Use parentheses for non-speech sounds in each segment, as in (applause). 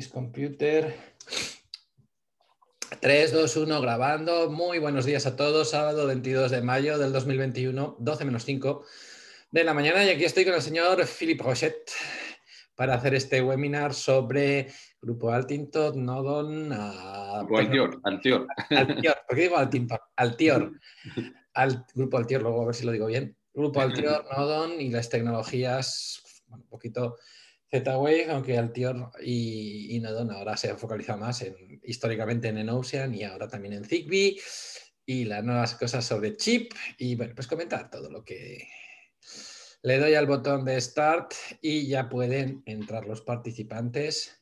This computer. 3, 2, 1, grabando. Muy buenos días a todos. Sábado 22 de mayo del 2021, 12 menos 5 de la mañana. Y aquí estoy con el señor Philippe Rochette para hacer este webinar sobre Grupo Altinton, Nodon. Uh, Altior, Altior. Altior. ¿Por qué digo Altinton? Altior. (laughs) Al, Grupo Altior, luego a ver si lo digo bien. Grupo (laughs) Altior, Nodon y las tecnologías, bueno, un poquito Z-Wave, aunque Altior y, y, Nodon ahora se han focalizado más en, históricamente en Enocean y ahora también en Zigbee y las nuevas cosas sobre chip y bueno, pues comentar todo lo que le doy al botón de Start y ya pueden entrar los participantes.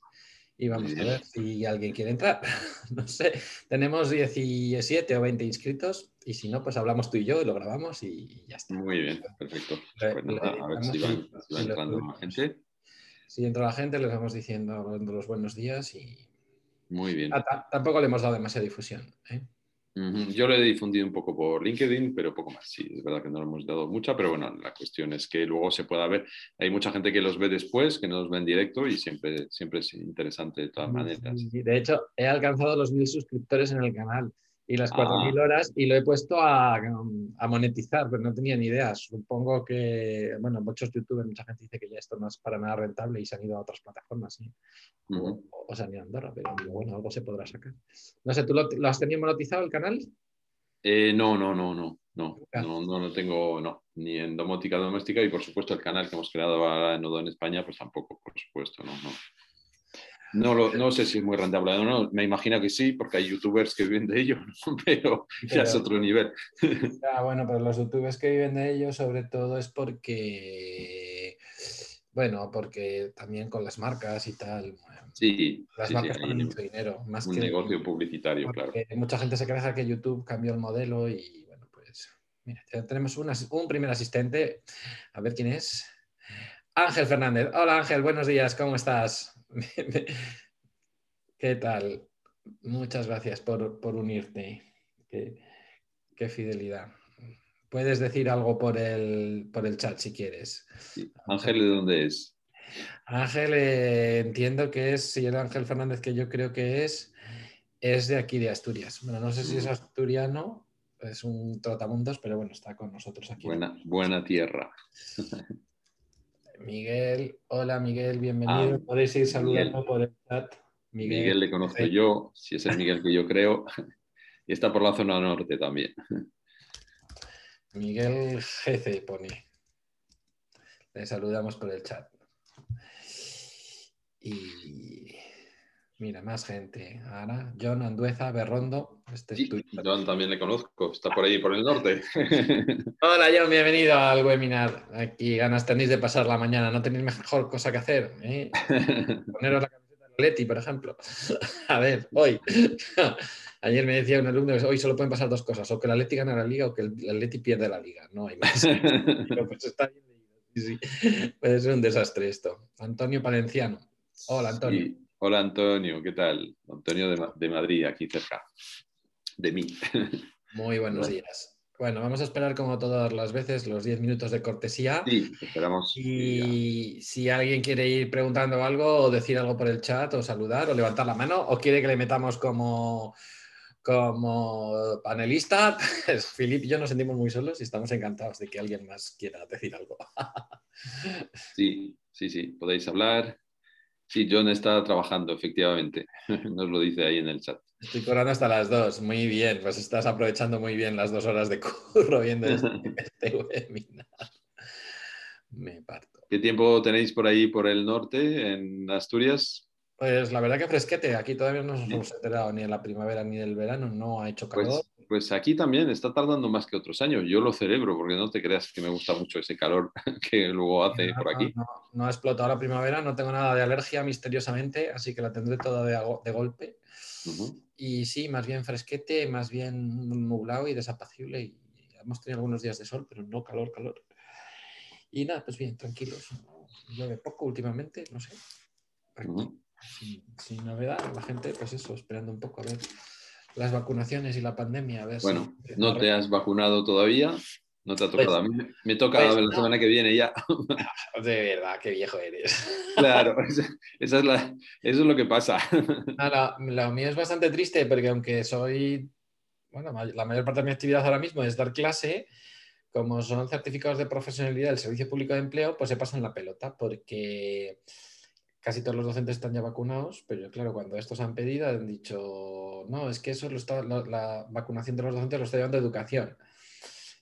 Y vamos a ver si alguien quiere entrar. (laughs) No sé, tenemos 17 o 20 inscritos y si no, pues hablamos tú y yo y lo grabamos y ya está. Muy bien, perfecto. Pues nada, a ver si van, si va entrando la gente. Si entra la gente, les vamos diciendo los buenos días y... Muy bien. Ah, tampoco le hemos dado demasiada difusión. ¿eh? Yo lo he difundido un poco por LinkedIn, pero poco más. Sí, es verdad que no lo hemos dado mucha, pero bueno, la cuestión es que luego se pueda ver. Hay mucha gente que los ve después, que no los ve en directo y siempre, siempre es interesante de todas maneras. De hecho, he alcanzado los mil suscriptores en el canal y las 4.000 ah. horas y lo he puesto a, a, monetizar, pero no tenía ni idea. Supongo que, bueno, muchos youtubers, mucha gente dice que ya esto no es para nada rentable y se han ido a otras plataformas ¿sí? o, o, se han ido a Andorra, pero bueno, algo se podrá sacar. No sé, ¿tú lo, lo has tenido monetizado el canal? Eh, no, no, no, no, no, no, no lo tengo, no, ni en domótica doméstica y por supuesto el canal que hemos creado ahora en en España, pues tampoco, por supuesto, no, no. No, lo, no sé si es muy rentable o no, me imagino que sí, porque hay youtubers que viven de ello, (laughs) pero, ya es otro nivel. (laughs) Ah, bueno, pero los youtubers que viven de ello sobre todo es porque, bueno, porque también con las marcas y tal. Sí, las sí, marcas sí, ponen mucho dinero. Más un que, negocio publicitario, claro. Mucha gente se queja que YouTube cambió el modelo y bueno, pues mira, tenemos un, un primer asistente. A ver quién es. Ángel Fernández. Hola Ángel, buenos días, ¿cómo estás? (laughs) ¿Qué tal? Muchas gracias por, por unirte. Qué, qué, fidelidad. Puedes decir algo por el, por el chat si quieres. Sí. Ángel, ¿de dónde es? Ángel, eh, entiendo que es, si el Ángel Fernández que yo creo que es, es de aquí de Asturias. Bueno, no sé si es asturiano, es un trotamundos, pero bueno, está con nosotros aquí. Buena, buena tierra. (laughs) Miguel, hola Miguel, bienvenido. Ah, Podéis ir saludando Miguel. por el chat. Miguel, Miguel le conozco sí. yo, si es el Miguel que yo creo, (laughs) y está por la zona norte también. Miguel GC pone. Le saludamos por el chat. Y mira, más gente. Ahora, John Andueza Berrondo. Este sí, John también le conozco, está por ahí, por el norte. (laughs) Hola, John, bienvenido al webinar. Aquí ganas tenéis de pasar la mañana, no tenéis mejor cosa que hacer. ¿eh? (laughs) Poneros la camiseta de Leti, por ejemplo. (laughs) A ver, hoy. Ayer me decía un alumno que hoy solo pueden pasar dos cosas, o que la Leti gana la liga o que el Leti pierde la liga. No hay más. Pero pues está bien Sí, puede ser un desastre esto. Antonio Palenciano. Hola, Antonio. Sí. Hola, Antonio. ¿Qué tal? Antonio de, de, Madrid, aquí cerca de mí. (laughs) Muy buenos bueno. días. Bueno, vamos a esperar como todas las veces los 10 minutos de cortesía. Sí, esperamos. Y si alguien quiere ir preguntando algo o decir algo por el chat o saludar o levantar la mano o quiere que le metamos como, como panelista, pues Filip y yo nos sentimos muy solos y estamos encantados de que alguien más quiera decir algo. (laughs) Sí, sí, sí, podéis hablar. Sí, John está trabajando, efectivamente. (laughs) Nos lo dice ahí en el chat. Estoy cobrando hasta las dos. Muy bien, pues estás aprovechando muy bien las dos horas de curro viendo este, (laughs) este webinar. Me parto. ¿Qué tiempo tenéis por ahí, por el norte, en Asturias? Pues la verdad que fresquete. Aquí todavía no nos hemos enterado ni en la primavera ni del verano. No ha hecho calor. Pues, aquí también está tardando más que otros años. Yo lo celebro porque no te creas que me gusta mucho ese calor (laughs) que luego hace no, por aquí. No, no, ha explotado la primavera. No tengo nada de alergia misteriosamente, así que la tendré toda de, de golpe. Uh -huh. Y sí, más bien fresquete, más bien nublado y desapacible. Y hemos tenido algunos días de sol, pero no calor, calor. Y nada, pues bien, tranquilos. Llueve poco últimamente, no sé. Uh -huh. sin, sin, novedad, la gente, pues eso, esperando un poco a ver las vacunaciones y la pandemia. A ver bueno, si no te has vacunado todavía. No te ha tocado. a mí me toca pues la semana que viene ya. (laughs) (laughs) De verdad, qué viejo eres. Claro, (laughs) eso, es eso es lo que pasa. lo mío es bastante triste porque aunque soy, bueno, la mayor parte de mi actividad ahora mismo es dar clase, como son certificados de profesionalidad del Servicio Público de Empleo, pues se pasan la pelota porque casi todos los docentes están ya vacunados, pero claro, cuando estos han pedido han dicho, no, es que eso lo está, la, vacunación de los docentes lo está llevando educación.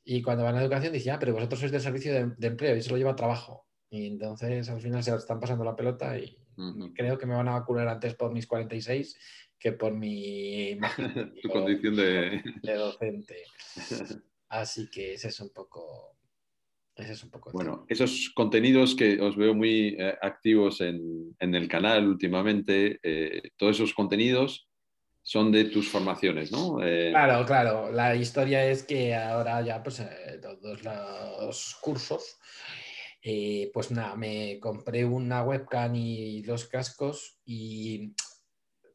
Y cuando van a educación dicen, ah, pero vosotros sois del servicio de, empleo y eso lo lleva a trabajo. Y entonces al final se están pasando la pelota y creo que me van a vacunar antes por mis 46 que por mi (laughs) condición de... (laughs) de docente. Así que ese es un poco es un poco bueno, esos contenidos que os veo muy eh, activos en, el canal últimamente, eh, todos esos contenidos son de tus formaciones, ¿no? Eh, claro, claro. La historia es que ahora ya, pues, todos los cursos, pues nada, me compré una webcam y los cascos y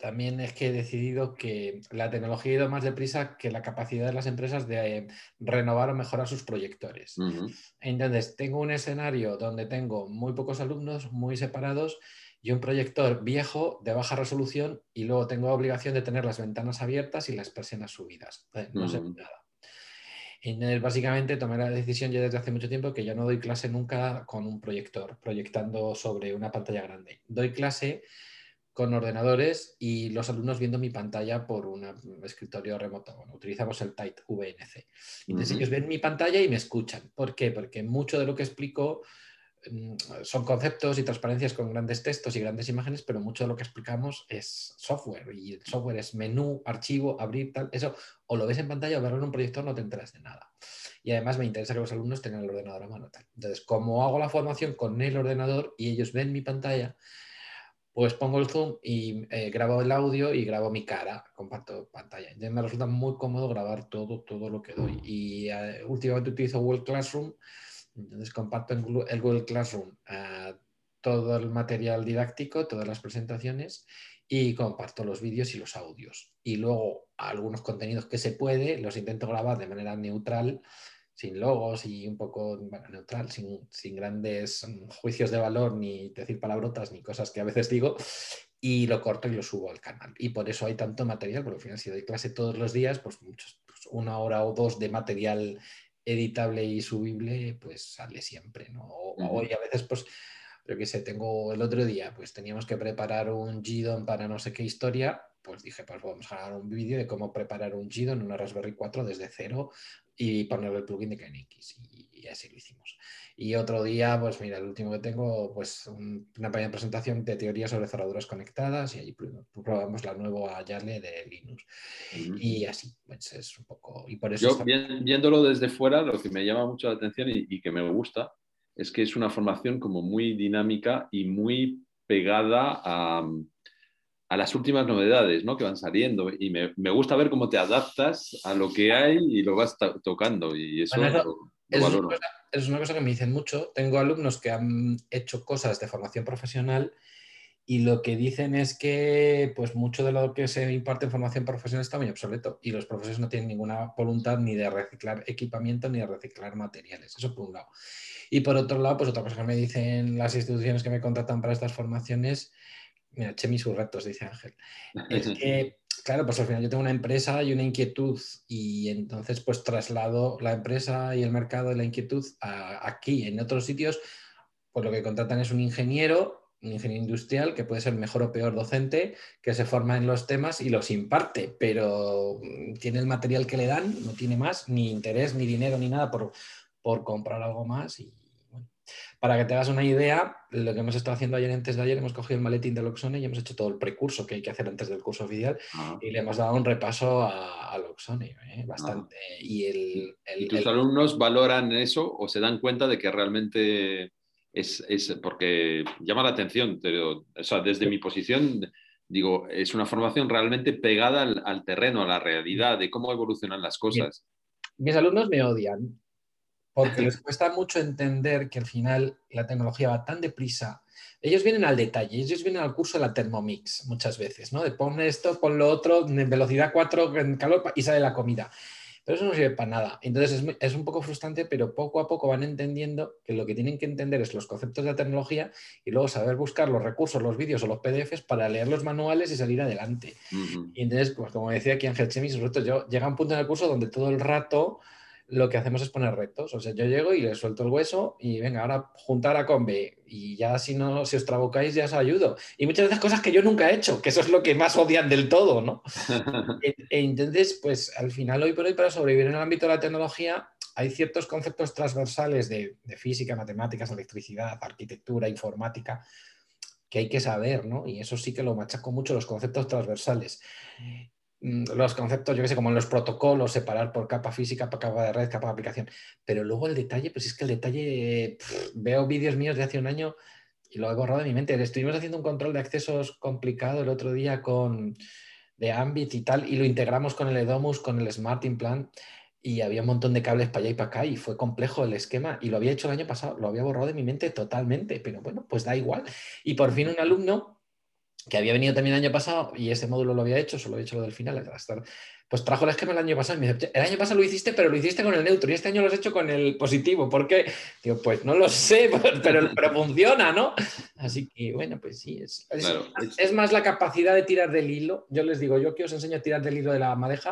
también es que he decidido que la tecnología ha ido más deprisa que la capacidad de las empresas de eh, renovar o mejorar sus proyectores. Entonces, tengo un escenario donde tengo muy pocos alumnos, muy separados, y un proyector viejo de baja resolución, y luego tengo obligación de tener las ventanas abiertas y las persianas subidas. Eh, no sé nada. Entonces, básicamente tomé la decisión ya desde hace mucho tiempo que yo no doy clase nunca con un proyector, proyectando sobre una pantalla grande. Doy clase con ordenadores y los alumnos viendo mi pantalla por un escritorio remoto. Bueno, utilizamos el Tight VNC. Entonces ellos ven mi pantalla y me escuchan. ¿Por qué? Porque mucho de lo que explico mm, son conceptos y transparencias con grandes textos y grandes imágenes, pero mucho de lo que explicamos es software y el software es menú, archivo, abrir, tal. Eso o lo ves en pantalla o verlo en un proyector no te enteras de nada. Y además me interesa que los alumnos tengan el ordenador a mano. Tal. Entonces, como hago la formación con el ordenador y ellos ven mi pantalla, pues pongo el zoom y eh, grabo el audio y grabo mi cara, comparto pantalla. Entonces me resulta muy cómodo grabar todo, todo lo que doy. Y eh, últimamente utilizo Google Classroom, entonces comparto en el Google Classroom eh, todo el material didáctico, todas las presentaciones y comparto los vídeos y los audios. Y luego algunos contenidos que se puede, los intento grabar de manera neutral sin logos y un poco neutral, sin, grandes mm, juicios de valor, ni decir palabrotas, ni cosas que a veces digo, y lo corto y lo subo al canal. Y por eso hay tanto material, porque al final si doy clase todos los días, pues, muchos, pues una hora o dos de material editable y subible, pues sale siempre, ¿no? Hoy a veces, pues, yo qué sé, tengo el otro día, pues teníamos que preparar un GDON para no sé qué historia, pues dije, pues vamos a grabar un vídeo de cómo preparar un GDON en una Raspberry 4 desde cero y poner el plugin de KNX y, así lo hicimos. Y otro día, pues mira, el último que tengo, pues una pequeña presentación de teoría sobre cerraduras conectadas y ahí probamos la nueva Yale de Linux. Y así, pues es un poco... Y por eso Yo, viéndolo desde fuera, lo que me llama mucho la atención y, que me gusta es que es una formación como muy dinámica y muy pegada a, a las últimas novedades ¿no? que van saliendo. Y me, me, gusta ver cómo te adaptas a lo que hay y lo vas tocando. Y eso, es, una cosa, es, una cosa, que me dicen mucho. Tengo alumnos que han hecho cosas de formación profesional y lo que dicen es que pues mucho de lo que se imparte en formación profesional está muy obsoleto y los profesores no tienen ninguna voluntad ni de reciclar equipamiento ni de reciclar materiales. Eso por un lado. Y por otro lado, pues otra cosa que me dicen las instituciones que me contratan para estas formaciones Mira, che mis retos, dice Ángel. Es (laughs) que, claro, pues al final yo tengo una empresa y una inquietud y entonces pues traslado la empresa y el mercado y la inquietud aquí. En otros sitios, pues lo que contratan es un ingeniero, un ingeniero industrial que puede ser mejor o peor docente, que se forma en los temas y los imparte, pero mm, tiene el material que le dan, no tiene más, ni interés, ni dinero, ni nada por, por comprar algo más y, para que te hagas una idea, lo que hemos estado haciendo ayer antes de ayer, hemos cogido el maletín de Loxone y hemos hecho todo el precurso que hay que hacer antes del curso oficial ah. y le hemos dado un repaso a, a Loxone, ¿eh? bastante. Ah. Y, el, tus alumnos valoran eso o se dan cuenta de que realmente es, porque llama la atención, pero, o sea, desde mi posición digo, es una formación realmente pegada al, terreno, a la realidad, de cómo evolucionan las cosas. Mis alumnos me odian, porque les cuesta mucho entender que al final la tecnología va tan deprisa. Ellos vienen al detalle, ellos vienen al curso de la Thermomix muchas veces, ¿no? De pon esto, pon lo otro, en velocidad 4, en calor y sale la comida. pero eso no sirve para nada. Entonces es, un poco frustrante, pero poco a poco van entendiendo que lo que tienen que entender es los conceptos de la tecnología y luego saber buscar los recursos, los vídeos o los PDFs para leer los manuales y salir adelante. Y entonces, pues como decía aquí Ángel Chemis, yo llega un punto en el curso donde todo el rato lo que hacemos es poner retos. O sea, yo llego y le suelto el hueso y venga, ahora juntar a con B. Y ya si no, si os trabucáis, ya os ayudo. Y muchas veces cosas que yo nunca he hecho, que eso es lo que más odian del todo, ¿no? (laughs) E, e, entonces, pues al final, hoy por hoy, para sobrevivir en el ámbito de la tecnología, hay ciertos conceptos transversales de, de física, matemáticas, electricidad, arquitectura, informática, que hay que saber, ¿no? Y eso sí que lo machaco mucho, los conceptos transversales. Mm, los conceptos, yo qué sé, como en los protocolos, separar por capa física, por capa de red, capa de aplicación. Pero luego el detalle, pues es que el detalle, veo vídeos míos de hace un año y lo he borrado de mi mente. Estuvimos haciendo un control de accesos complicado el otro día con de Ambit y tal, y lo integramos con el Edomus, con el Smart Implant, y había un montón de cables para allá y para acá, y fue complejo el esquema, y lo había hecho el año pasado, lo había borrado de mi mente totalmente, pero bueno, pues da igual. Y por fin un alumno que había venido también el año pasado y ese módulo lo había hecho, solo he hecho lo del final, pues trajo el esquema el año pasado y me dice, el año pasado lo hiciste, pero lo hiciste con el neutro y este año lo has hecho con el positivo. ¿Por qué? Digo, pues no lo sé, (laughs) pero, (laughs) pero funciona, ¿no? Así que, bueno, pues sí, es, es, más la capacidad de tirar del hilo. Yo les digo, yo que os enseño a tirar del hilo de la madeja,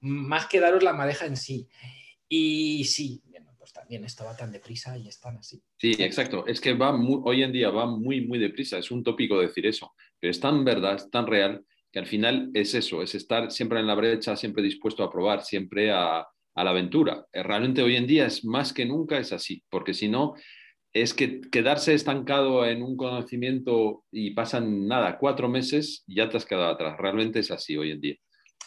más que daros la madeja en sí. Y sí, también esto tan deprisa y están así. Sí, exacto. Es que va hoy en día va muy, muy deprisa. Es un tópico decir eso, pero es tan verdad, es tan real, que al final es eso, es estar siempre en la brecha, siempre dispuesto a probar, siempre a, a la aventura. Eh, realmente hoy en día es más que nunca es así, porque si no, es que quedarse estancado en un conocimiento y pasan nada, cuatro meses, ya te has quedado atrás. Realmente es así hoy en día.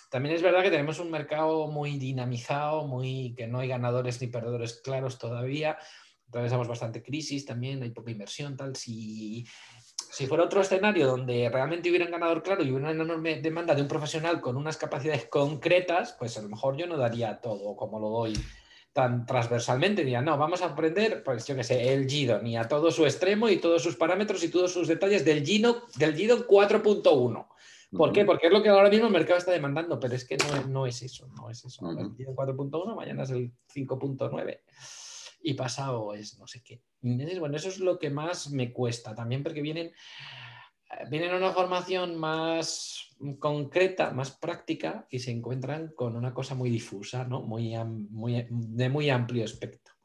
También es verdad que tenemos un mercado muy dinamizado, muy que no hay ganadores ni perdedores claros todavía. Atravesamos bastante crisis también, hay poca inversión, tal. Si, si fuera otro escenario donde realmente hubiera un ganador claro y hubiera una enorme demanda de un profesional con unas capacidades concretas, pues a lo mejor yo no daría todo como lo doy tan transversalmente. Diría, no, vamos a aprender, pues yo qué sé, el GIDO, ni a todo su extremo y todos sus parámetros y todos sus detalles del GIDO, del GIDO 4.1 ¿Por qué? Porque es lo que ahora mismo el mercado está demandando, pero es que no, es eso, no es eso. El 4.1, mañana es el 5.9 y pasado es no sé qué. bueno, eso es lo que más me cuesta también porque vienen, vienen a una formación más concreta, más práctica y se encuentran con una cosa muy difusa, ¿no? muy, muy, de muy amplio espectro.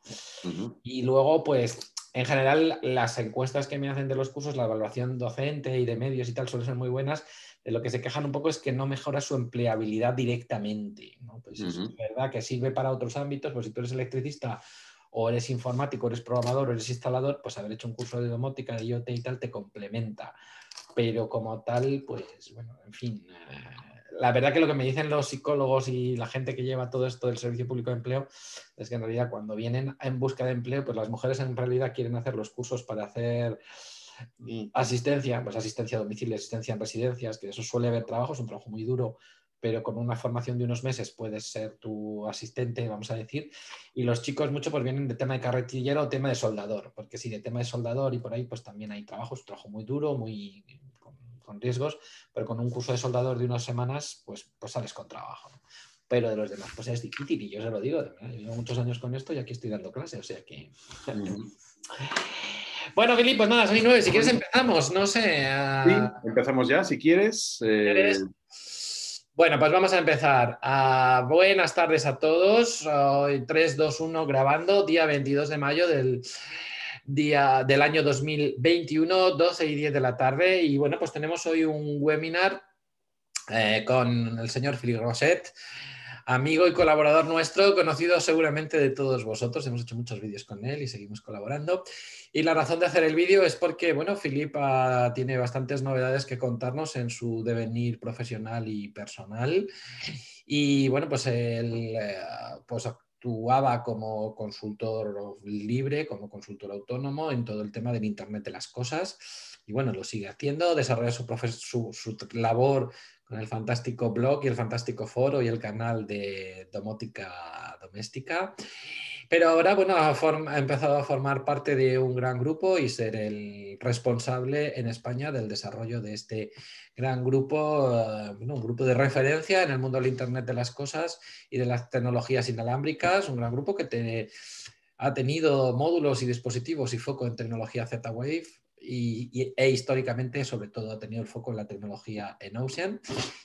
Y luego, pues, en general, las encuestas que me hacen de los cursos, la evaluación docente y de medios y tal, suelen ser muy buenas, de lo que se quejan un poco es que no mejora su empleabilidad directamente. ¿no? Pues es verdad que sirve para otros ámbitos, pues si tú eres electricista o eres informático, eres programador o eres instalador, pues haber hecho un curso de domótica, de IoT y tal te complementa. Pero como tal, pues bueno, en fin. Eh, la verdad que lo que me dicen los psicólogos y la gente que lleva todo esto del servicio público de empleo es que en realidad cuando vienen en busca de empleo, pues las mujeres en realidad quieren hacer los cursos para hacer asistencia, pues asistencia a domicilio, asistencia en residencias, que eso suele haber trabajo, es un trabajo muy duro, pero con una formación de unos meses puedes ser tu asistente, vamos a decir. Y los chicos mucho pues vienen de tema de carretillero o tema de soldador, porque si de tema de soldador y por ahí pues también hay trabajo, es un trabajo muy duro, muy con, riesgos, pero con un curso de soldador de unas semanas pues, pues sales con trabajo. Pero de los demás pues es difícil y yo se lo digo, llevo muchos años con esto y aquí estoy dando clase, o sea que... (laughs) Bueno, Filipe, pues nada, son nueve. Si quieres empezamos, no sé. Sí, empezamos ya, si quieres. Eh, bueno, pues vamos a empezar. Ah, buenas tardes a todos. Hoy 3, 2, 1 grabando, día 22 de mayo del día del año 2021, 12 y 10 de la tarde. Y bueno, pues tenemos hoy un webinar eh, con el señor Philippe Roset amigo y colaborador nuestro, conocido seguramente de todos vosotros. Hemos hecho muchos vídeos con él y seguimos colaborando. Y la razón de hacer el vídeo es porque, bueno, Filipa tiene bastantes novedades que contarnos en su devenir profesional y personal. Y bueno, pues él eh, pues actuaba como consultor libre, como consultor autónomo en todo el tema del Internet de las Cosas. Y bueno, lo sigue haciendo, desarrolla su, su, su labor el fantástico blog y el fantástico foro y el canal de domótica doméstica. Pero ahora, bueno, ha, empezado a formar parte de un gran grupo y ser el responsable en España del desarrollo de este gran grupo, eh, un grupo de referencia en el mundo del Internet de las cosas y de las tecnologías inalámbricas, un gran grupo que ha tenido módulos y dispositivos y foco en tecnología Z-Wave y, e históricamente sobre todo ha tenido el foco en la tecnología en Ocean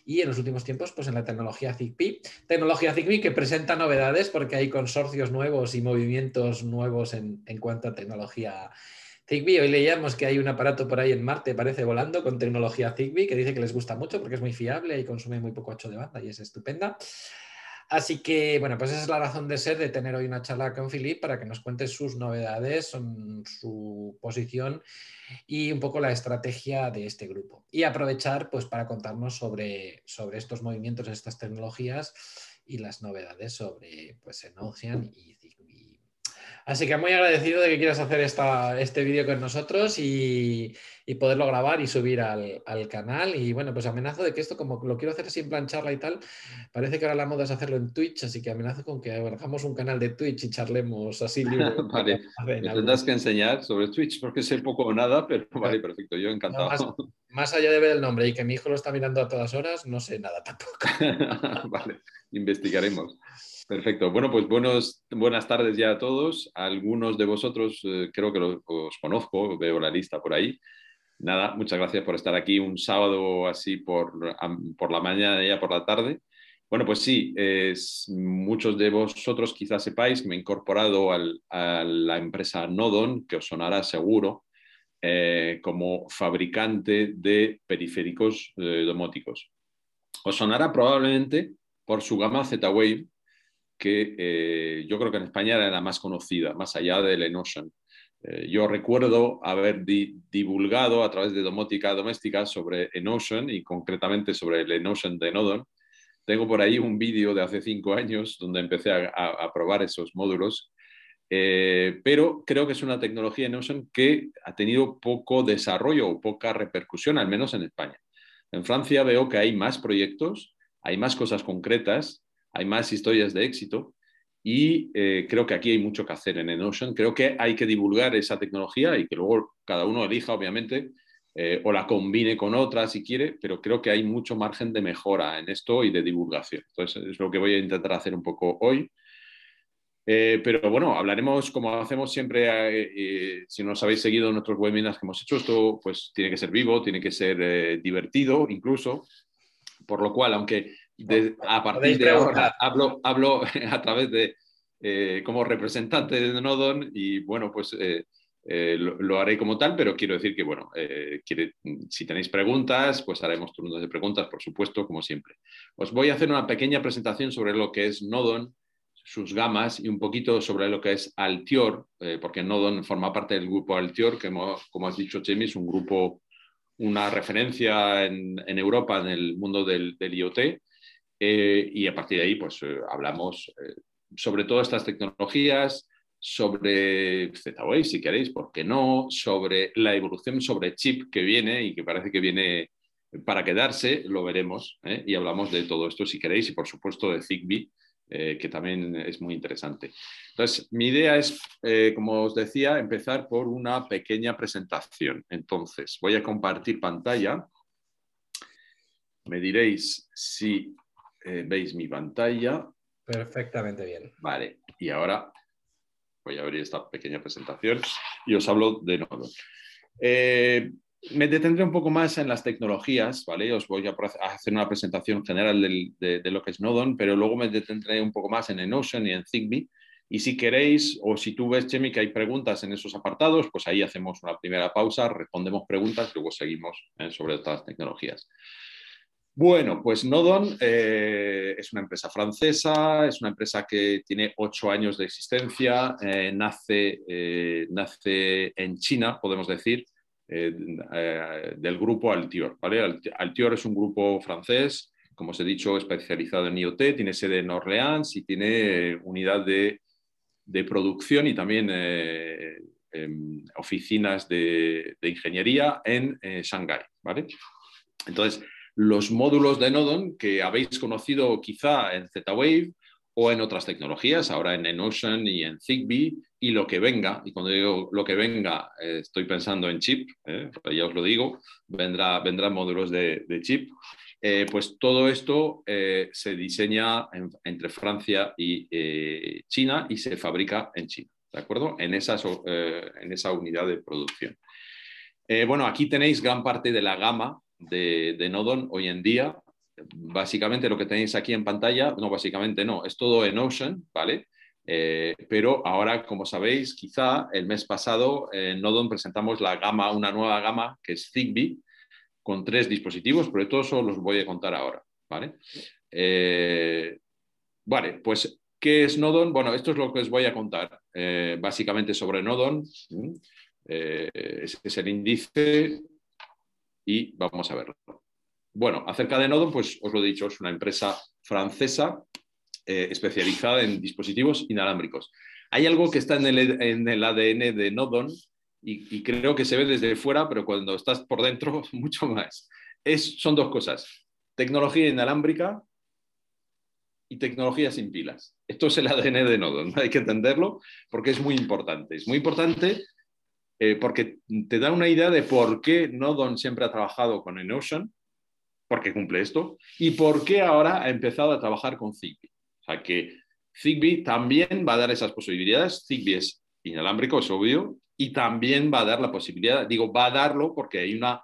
y en los últimos tiempos pues en la tecnología Zigbee. Tecnología Zigbee que presenta novedades porque hay consorcios nuevos y movimientos nuevos en, en cuanto a tecnología Zigbee. Hoy leíamos que hay un aparato por ahí en Marte, parece volando, con tecnología Zigbee, que dice que les gusta mucho porque es muy fiable y consume muy poco ancho de banda y es estupenda. Así que, bueno, pues esa es la razón de ser de tener hoy una charla con Philip para que nos cuente sus novedades, su posición y un poco la estrategia de este grupo. Y aprovechar pues para contarnos sobre, sobre estos movimientos, estas tecnologías y las novedades sobre pues, en Ocean y Así que muy agradecido de que quieras hacer esta, este vídeo con nosotros y, poderlo grabar y subir al, canal. Y bueno, pues amenazo de que esto, como lo quiero hacer así en plan charla y tal, parece que ahora la moda es hacerlo en Twitch, así que amenazo con que hagamos un canal de Twitch y charlemos así (laughs) libre. vale, me tendrás que enseñar sobre Twitch porque sé poco o nada, pero vale, perfecto, yo encantado. más, más allá de ver el nombre y que mi hijo lo está mirando a todas horas, no sé nada tampoco. (laughs) vale, investigaremos. Perfecto. Bueno, pues buenos, buenas tardes ya a todos. Algunos de vosotros eh, creo que os conozco, veo la lista por ahí. Nada, muchas gracias por estar aquí un sábado así por, por la mañana y ya por la tarde. Bueno, pues sí, muchos de vosotros quizás sepáis me he incorporado al, a la empresa Nodon, que os sonará seguro, eh, como fabricante de periféricos eh, domóticos. Os sonará probablemente por su gama Z-Wave, que eh, yo creo que en España era la más conocida, más allá del Enocean. Eh, yo recuerdo haber divulgado a través de domótica doméstica sobre Enocean y concretamente sobre el Enocean de Nodon. Tengo por ahí un vídeo de hace cinco años donde empecé a, probar esos módulos, eh, pero creo que es una tecnología Enocean que ha tenido poco desarrollo o poca repercusión, al menos en España. En Francia veo que hay más proyectos, hay más cosas concretas hay más historias de éxito y eh, creo que aquí hay mucho que hacer en Enocean. Creo que hay que divulgar esa tecnología y que luego cada uno elija, obviamente, eh, o la combine con otra si quiere, pero creo que hay mucho margen de mejora en esto y de divulgación. Entonces, es lo que voy a intentar hacer un poco hoy. Eh, pero bueno, hablaremos como hacemos siempre, si nos habéis seguido nuestros webinars que hemos hecho, esto pues tiene que ser vivo, tiene que ser divertido incluso, por lo cual, aunque a partir de ahora hablo, hablo (laughs) a través de, eh, como representante de Nodon y bueno, pues eh, eh, lo, haré como tal, pero quiero decir que, bueno, si tenéis preguntas, pues haremos turnos de preguntas, por supuesto, como siempre. Os voy a hacer una pequeña presentación sobre lo que es Nodon, sus gamas y un poquito sobre lo que es Altior, porque Nodon forma parte del grupo Altior, que como has dicho, Chemi, es un grupo, una referencia en, Europa en el mundo del, del IoT eh, y a partir de ahí, pues eh, hablamos eh, sobre todas estas tecnologías, sobre Z-Wave, si queréis, ¿por qué no? Sobre la evolución sobre chip que viene y que parece que viene para quedarse, lo veremos. Y hablamos de todo esto, si queréis, y por supuesto de Zigbee, que también es muy interesante. Entonces, mi idea es, como os decía, empezar por una pequeña presentación. Entonces, voy a compartir pantalla. Me diréis si eh, veis mi pantalla. Perfectamente bien. Vale, y ahora voy a abrir esta pequeña presentación y os hablo de Nodon. Eh, me detendré un poco más en las tecnologías, ¿vale? Os voy a hacer una presentación general de, lo que es Nodon, pero luego me detendré un poco más en Enocean y en Zigbee. Y si queréis, o si tú ves, Chemi, que hay preguntas en esos apartados, pues ahí hacemos una primera pausa, respondemos preguntas, luego seguimos ¿eh? sobre otras tecnologías. Bueno, pues Nodon eh, es una empresa francesa, es una empresa que tiene ocho años de existencia, eh, nace, eh, nace, en China, podemos decir, del grupo Altior. Altior es un grupo francés, como os he dicho, especializado en IoT, tiene sede en Orleans y tiene unidad de, producción y también em, oficinas de, de, ingeniería en Shanghái. ¿vale? Entonces, los módulos de Nodon que habéis conocido quizá en Z-Wave o en otras tecnologías, ahora en Enocean y en Zigbee, y lo que venga, y cuando digo lo que venga, eh, estoy pensando en chip, eh, ya os lo digo, vendrá, vendrán módulos de, chip, eh, pues todo esto se diseña entre Francia y China y se fabrica en China, ¿de acuerdo? En, en esa unidad de producción. bueno, aquí tenéis gran parte de la gama de, Nodon hoy en día, básicamente lo que tenéis aquí en pantalla, no, básicamente no, es todo en Ocean, ¿vale? Eh, pero ahora, como sabéis, quizá el mes pasado en Nodon presentamos la gama, una nueva gama que es Zigbee, con tres dispositivos, pero todos os los voy a contar ahora, ¿vale? Eh, vale, pues, ¿qué es Nodon? Bueno, esto es lo que os voy a contar, eh, básicamente sobre Nodon. Ese es el índice y vamos a verlo. Bueno, acerca de Nodon, pues os lo he dicho, es una empresa francesa eh, especializada en dispositivos inalámbricos. Hay algo que está en el, ADN de Nodon y, creo que se ve desde fuera, pero cuando estás por dentro, (laughs) mucho más. Es, son dos cosas, tecnología inalámbrica y tecnología sin pilas. Esto es el ADN de Nodon, (laughs) hay que entenderlo porque es muy importante. Es muy importante eh, porque te da una idea de por qué Nodon siempre ha trabajado con Enocean porque cumple esto, y por qué ahora ha empezado a trabajar con Zigbee. O sea que Zigbee también va a dar esas posibilidades. Zigbee es inalámbrico, es obvio, y también va a dar la posibilidad, digo, va a darlo porque hay una,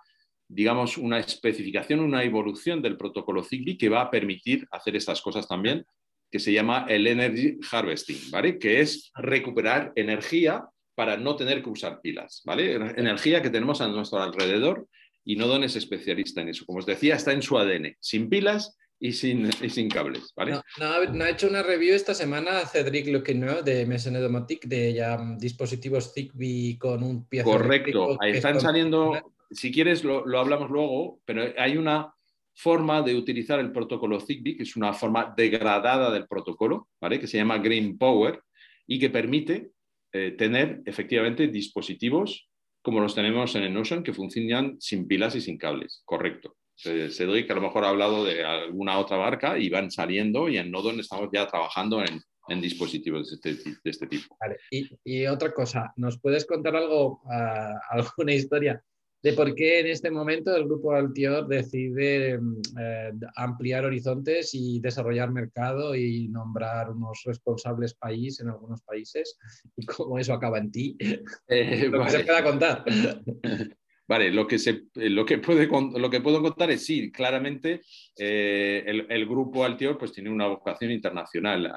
digamos, una especificación, una evolución del protocolo Zigbee que va a permitir hacer estas cosas también, que se llama el Energy Harvesting, ¿vale? Que es recuperar energía para no tener que usar pilas, ¿vale? Energía que tenemos a nuestro alrededor y Nodon es especialista en eso. Como os decía, está en su ADN, sin pilas y sin, sin cables. ¿vale? No, ha hecho una review esta semana Cedric Lequeneux de MSN Domotic de ya dispositivos Zigbee con un pie. Correcto, ahí están saliendo, si quieres lo, lo, hablamos luego, pero hay una forma de utilizar el protocolo Zigbee, que es una forma degradada del protocolo, ¿vale? que se llama Green Power y que permite eh, tener efectivamente dispositivos como los tenemos en el Notion, que funcionan sin pilas y sin cables. Correcto. Que a lo mejor ha hablado de alguna otra marca y van saliendo y en Nodon estamos ya trabajando en, dispositivos de este, este tipo. Y, otra cosa, ¿nos puedes contar algo, ah, (laughs) alguna historia de por qué en este momento el grupo Altior decide eh, ampliar horizontes y desarrollar mercado y nombrar unos responsables país en algunos países y cómo eso acaba en ti. (laughs) Eh, (laughs) lo que se pueda contar. (laughs) Vale, lo que, se, lo, que puede, lo que puedo contar es sí, claramente eh, el, grupo Altior pues, tiene una vocación internacional.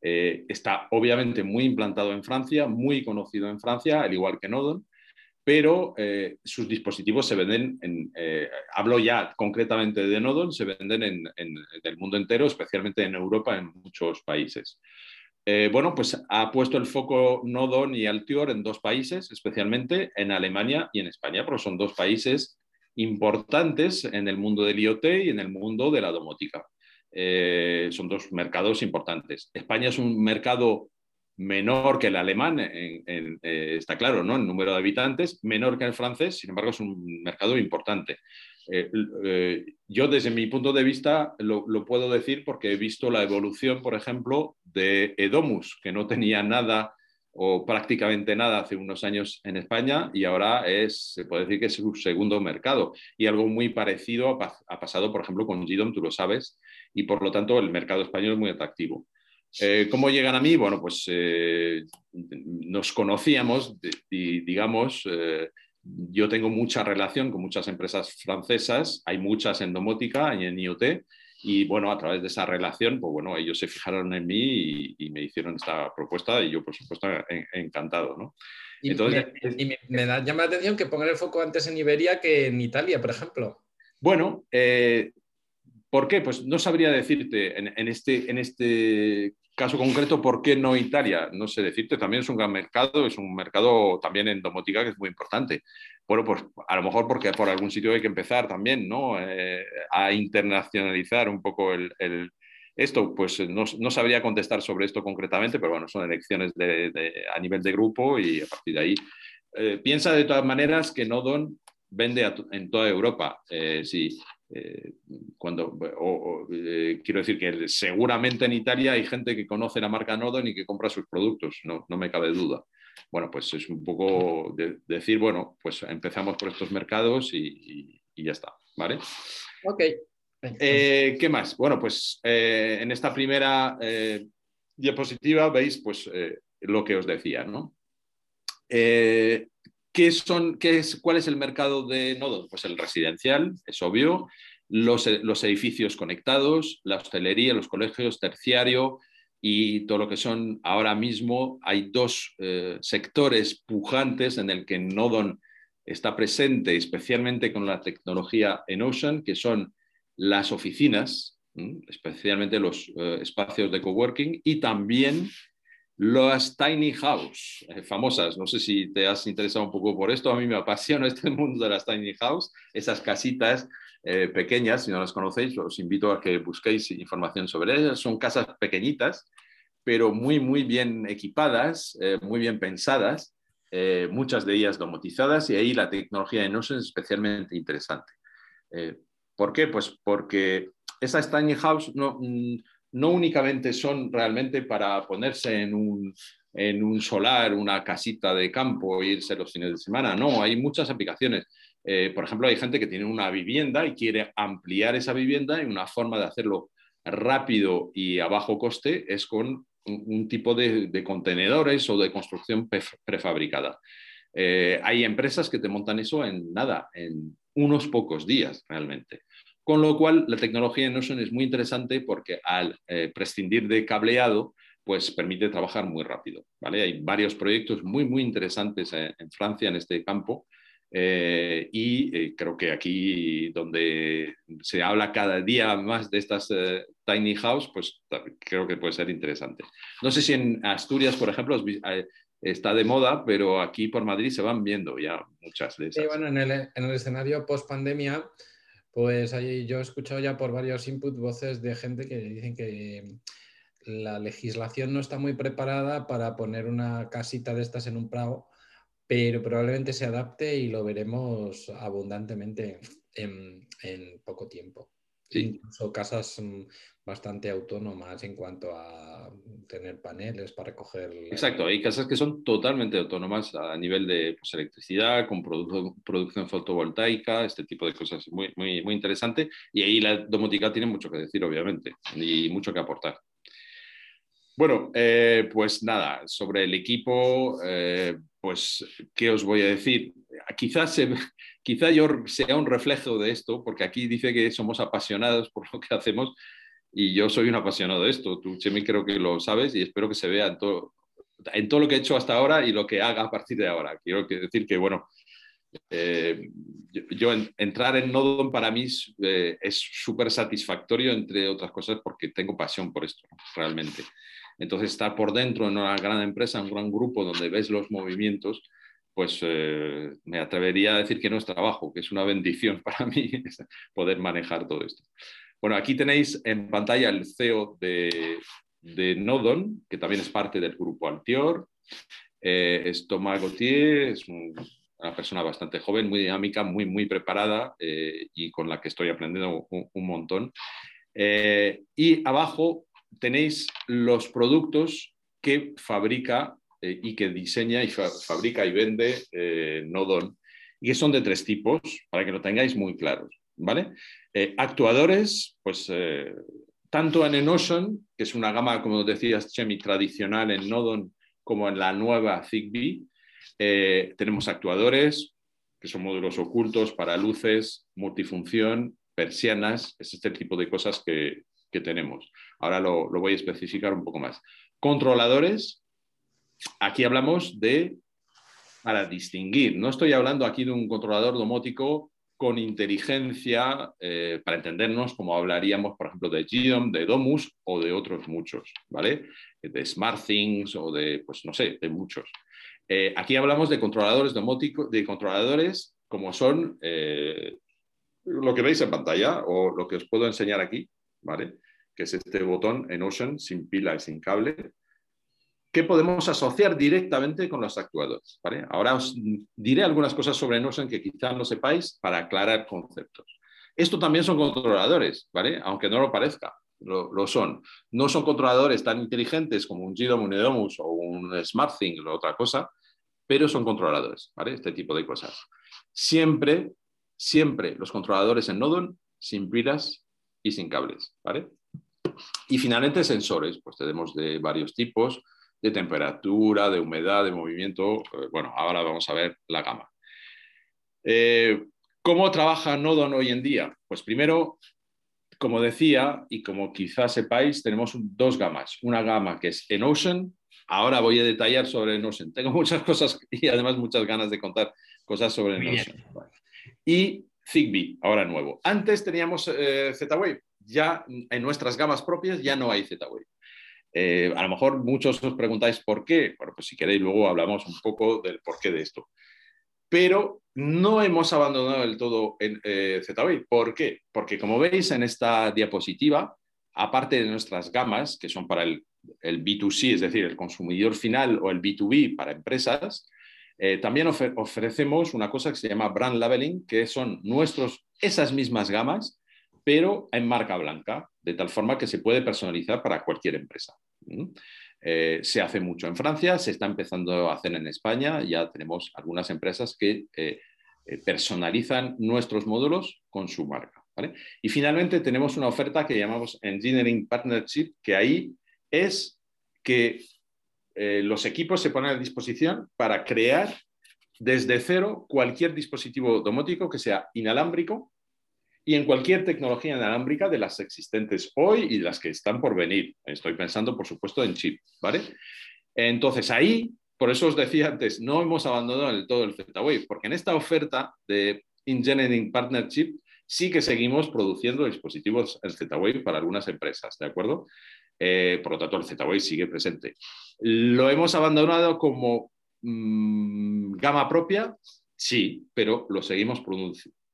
está obviamente muy implantado en Francia, muy conocido en Francia, al igual que Nodon pero eh, sus dispositivos se venden, en, eh, hablo ya concretamente de Nodon, se venden en, el mundo entero, especialmente en Europa, en muchos países. Eh, bueno, pues ha puesto el foco Nodon y Altior en dos países, especialmente en Alemania y en España, porque son dos países importantes en el mundo del IoT y en el mundo de la domótica. son dos mercados importantes. España es un mercado menor que el alemán, eh, está claro, ¿no? En número de habitantes, menor que el francés, sin embargo, es un mercado importante. Eh, eh, yo, desde mi punto de vista, lo, puedo decir porque he visto la evolución, por ejemplo, de Edomus, que no tenía nada o prácticamente nada hace unos años en España y ahora es, se puede decir que es su segundo mercado. Y algo muy parecido ha, pasado, por ejemplo, con GDOM, tú lo sabes, y por lo tanto el mercado español es muy atractivo. Eh, ¿Cómo llegan a mí? Bueno, pues eh, nos conocíamos y digamos, eh, yo tengo mucha relación con muchas empresas francesas, hay muchas en domótica y en IoT, y bueno, a través de esa relación, pues bueno, ellos se fijaron en mí y, me hicieron esta propuesta y yo, por supuesto, encantado, ¿no? Y, Entonces, me, me, da, llama la atención que pongan el foco antes en Iberia que en Italia, por ejemplo. Bueno, ¿por qué? Pues no sabría decirte en, este, en este caso concreto, ¿por qué no Italia? No sé decirte, también es un gran mercado, es un mercado también en domótica que es muy importante. Bueno, pues a lo mejor porque por algún sitio hay que empezar también, ¿no? Eh, a internacionalizar un poco el, esto, pues no, no, sabría contestar sobre esto concretamente, pero bueno, son elecciones de, a nivel de grupo y a partir de ahí. Eh, piensa de todas maneras que Nodon vende en toda Europa. Eh, si eh, cuando, eh, quiero decir que seguramente en Italia hay gente que conoce la marca Nodon y que compra sus productos, no, me cabe duda. Bueno, pues es un poco decir, bueno, pues empezamos por estos mercados y, ya está, ¿vale? Ok. Eh, ¿Qué más? Bueno, pues en esta primera diapositiva veis pues lo que os decía, ¿no? ¿Qué son, qué es, ¿Cuál es el mercado de nodos? Pues el residencial, es obvio, los, edificios conectados, la hostelería, los colegios, terciario y todo lo que son ahora mismo. Hay dos eh, sectores pujantes en el que Nodon está presente, especialmente con la tecnología en Ocean, que son las oficinas, especialmente los eh, espacios de coworking y también las tiny house, eh, famosas, no sé si te has interesado un poco por esto, a mí me apasiona (laughs) este mundo de las tiny house, esas casitas eh, pequeñas, si no las conocéis, os invito a que busquéis información sobre ellas, son casas pequeñitas, pero muy, muy bien equipadas, eh, muy bien pensadas, muchas de ellas domotizadas y ahí la tecnología de Notion es especialmente interesante. ¿Por qué? Pues porque esas tiny house no mm, no únicamente son realmente para ponerse en un, en un solar, una casita de campo e irse los fines de semana. No, hay muchas aplicaciones. Eh, por ejemplo, hay gente que tiene una vivienda y quiere ampliar esa vivienda y una forma de hacerlo rápido y a bajo coste es con un, tipo de, contenedores o de construcción prefabricada. Eh, hay empresas que te montan eso en nada, en unos pocos días realmente. Con lo cual, la tecnología en Notion es muy interesante porque al eh, prescindir de cableado, pues permite trabajar muy rápido. ¿vale? Hay varios proyectos muy, muy interesantes en, Francia en este campo. Eh, y eh, creo que aquí donde se habla cada día más de estas tiny house, pues creo que puede ser interesante. No sé si en Asturias, por ejemplo, está de moda, pero aquí por Madrid se van viendo ya muchas de esas. Sí, bueno, en el, en el escenario post pandemia pues ahí yo he escuchado ya por varios input voces de gente que dicen que la legislación no está muy preparada para poner una casita de estas en un prado, pero probablemente se adapte y lo veremos abundantemente en poco tiempo. Incluso casas mm, bastante autónomas en cuanto a tener paneles para recoger. Exacto, hay casas que son totalmente autónomas a nivel de pues, electricidad, con producción fotovoltaica, este tipo de cosas muy, muy, muy interesante. Y ahí la domótica tiene mucho que decir, obviamente, y mucho que aportar. Bueno, eh, pues nada, sobre el equipo, eh, pues, ¿qué os voy a decir? Quizás se, quizá yo sea un reflejo de esto, porque aquí dice que somos apasionados por lo que hacemos y yo soy un apasionado de esto. Tú, Chemi, creo que lo sabes y espero que se vea en todo, en todo lo que he hecho hasta ahora y lo que haga a partir de ahora. Quiero decir que, bueno, eh, yo, entrar en Nodon para mí eh, es súper satisfactorio, entre otras cosas, porque tengo pasión por esto, realmente. Entonces, estar por dentro en una gran empresa, un gran grupo donde ves los movimientos, pues eh, me atrevería a decir que no es trabajo, que es una bendición (laughs) para mí poder manejar todo esto. Bueno, aquí tenéis en pantalla el CEO de, Nodon, que también es parte del grupo Altior. Eh, es Thomas Gauthier, es una persona bastante joven, muy dinámica, muy, muy preparada eh, y con la que estoy aprendiendo un, montón. y abajo tenéis los productos que fabrica eh, y que diseña y fabrica y vende eh, Nodon, y que son de tres tipos, para que lo tengáis muy claros. ¿Vale? Eh, actuadores, pues tanto en Enotion, que es una gama, como decías, Chemi, tradicional en Nodon, como en la nueva Zigbee, tenemos actuadores, que son módulos ocultos para luces, multifunción, persianas, es este tipo de cosas que, tenemos. Ahora lo, lo, voy a especificar un poco más. Controladores, aquí hablamos de, para distinguir, no estoy hablando aquí de un controlador domótico con inteligencia, eh, para entendernos, como hablaríamos, por ejemplo, de GDOM, de Domus o de otros muchos, ¿vale? De SmartThings o de, pues no sé, de muchos. Eh, aquí hablamos de controladores domóticos, de controladores como son eh, lo que veis en pantalla o lo que os puedo enseñar aquí, ¿vale? Que es este botón en Ocean sin pila y sin cable, que podemos asociar directamente con los actuadores. Ahora os diré algunas cosas sobre Notion que quizás no sepáis para aclarar conceptos. Esto también son controladores. Aunque no lo parezca, lo, son. No son controladores tan inteligentes como un GDOM, un Edomus o un SmartThing o otra cosa, pero son controladores, ¿vale? Este tipo de cosas. Siempre, siempre los controladores en Nodon sin pilas y sin cables. Y finalmente sensores, pues tenemos de varios tipos, de temperatura, de humedad, de movimiento. Eh, bueno, ahora vamos a ver la gama. Eh, ¿Cómo trabaja Nodon hoy en día? Pues primero, como decía, y como quizás sepáis, tenemos dos gamas. Una gama que es Enocean. Ahora voy a detallar sobre Enocean. Tengo muchas cosas y además muchas ganas de contar cosas sobre Enocean. Y Zigbee, ahora nuevo. Antes teníamos eh, Z-Wave. Ya en nuestras gamas propias ya no hay Z-Wave. Eh, a lo mejor muchos os preguntáis por qué. Bueno, pues si queréis luego hablamos un poco del porqué de esto. Pero no hemos abandonado del todo en eh. ¿Por qué? Porque como veis en esta diapositiva, aparte de nuestras gamas, que son para el, B2C, es decir, el consumidor final o el B2B para empresas, eh, también ofrecemos una cosa que se llama brand labeling, que son nuestros, esas mismas gamas, pero en marca blanca, de tal forma que se puede personalizar para cualquier empresa. Eh, se hace mucho en Francia, se está empezando a hacer en España, ya tenemos algunas empresas que eh, eh, personalizan nuestros módulos con su marca. Y finalmente tenemos una oferta que llamamos Engineering Partnership, que ahí es que los equipos se ponen a disposición para crear desde cero cualquier dispositivo domótico que sea inalámbrico y en cualquier tecnología inalámbrica de las existentes hoy y las que están por venir. Estoy pensando, por supuesto, en chip, ¿vale? Entonces, ahí, por eso os decía antes, no hemos abandonado del todo el Z-Wave, porque en esta oferta de Engineering Partnership sí que seguimos produciendo dispositivos en Z-Wave para algunas empresas, ¿de acuerdo? Eh, por lo tanto, el Z-Wave sigue presente. ¿Lo hemos abandonado como mm, gama propia? Sí, pero lo seguimos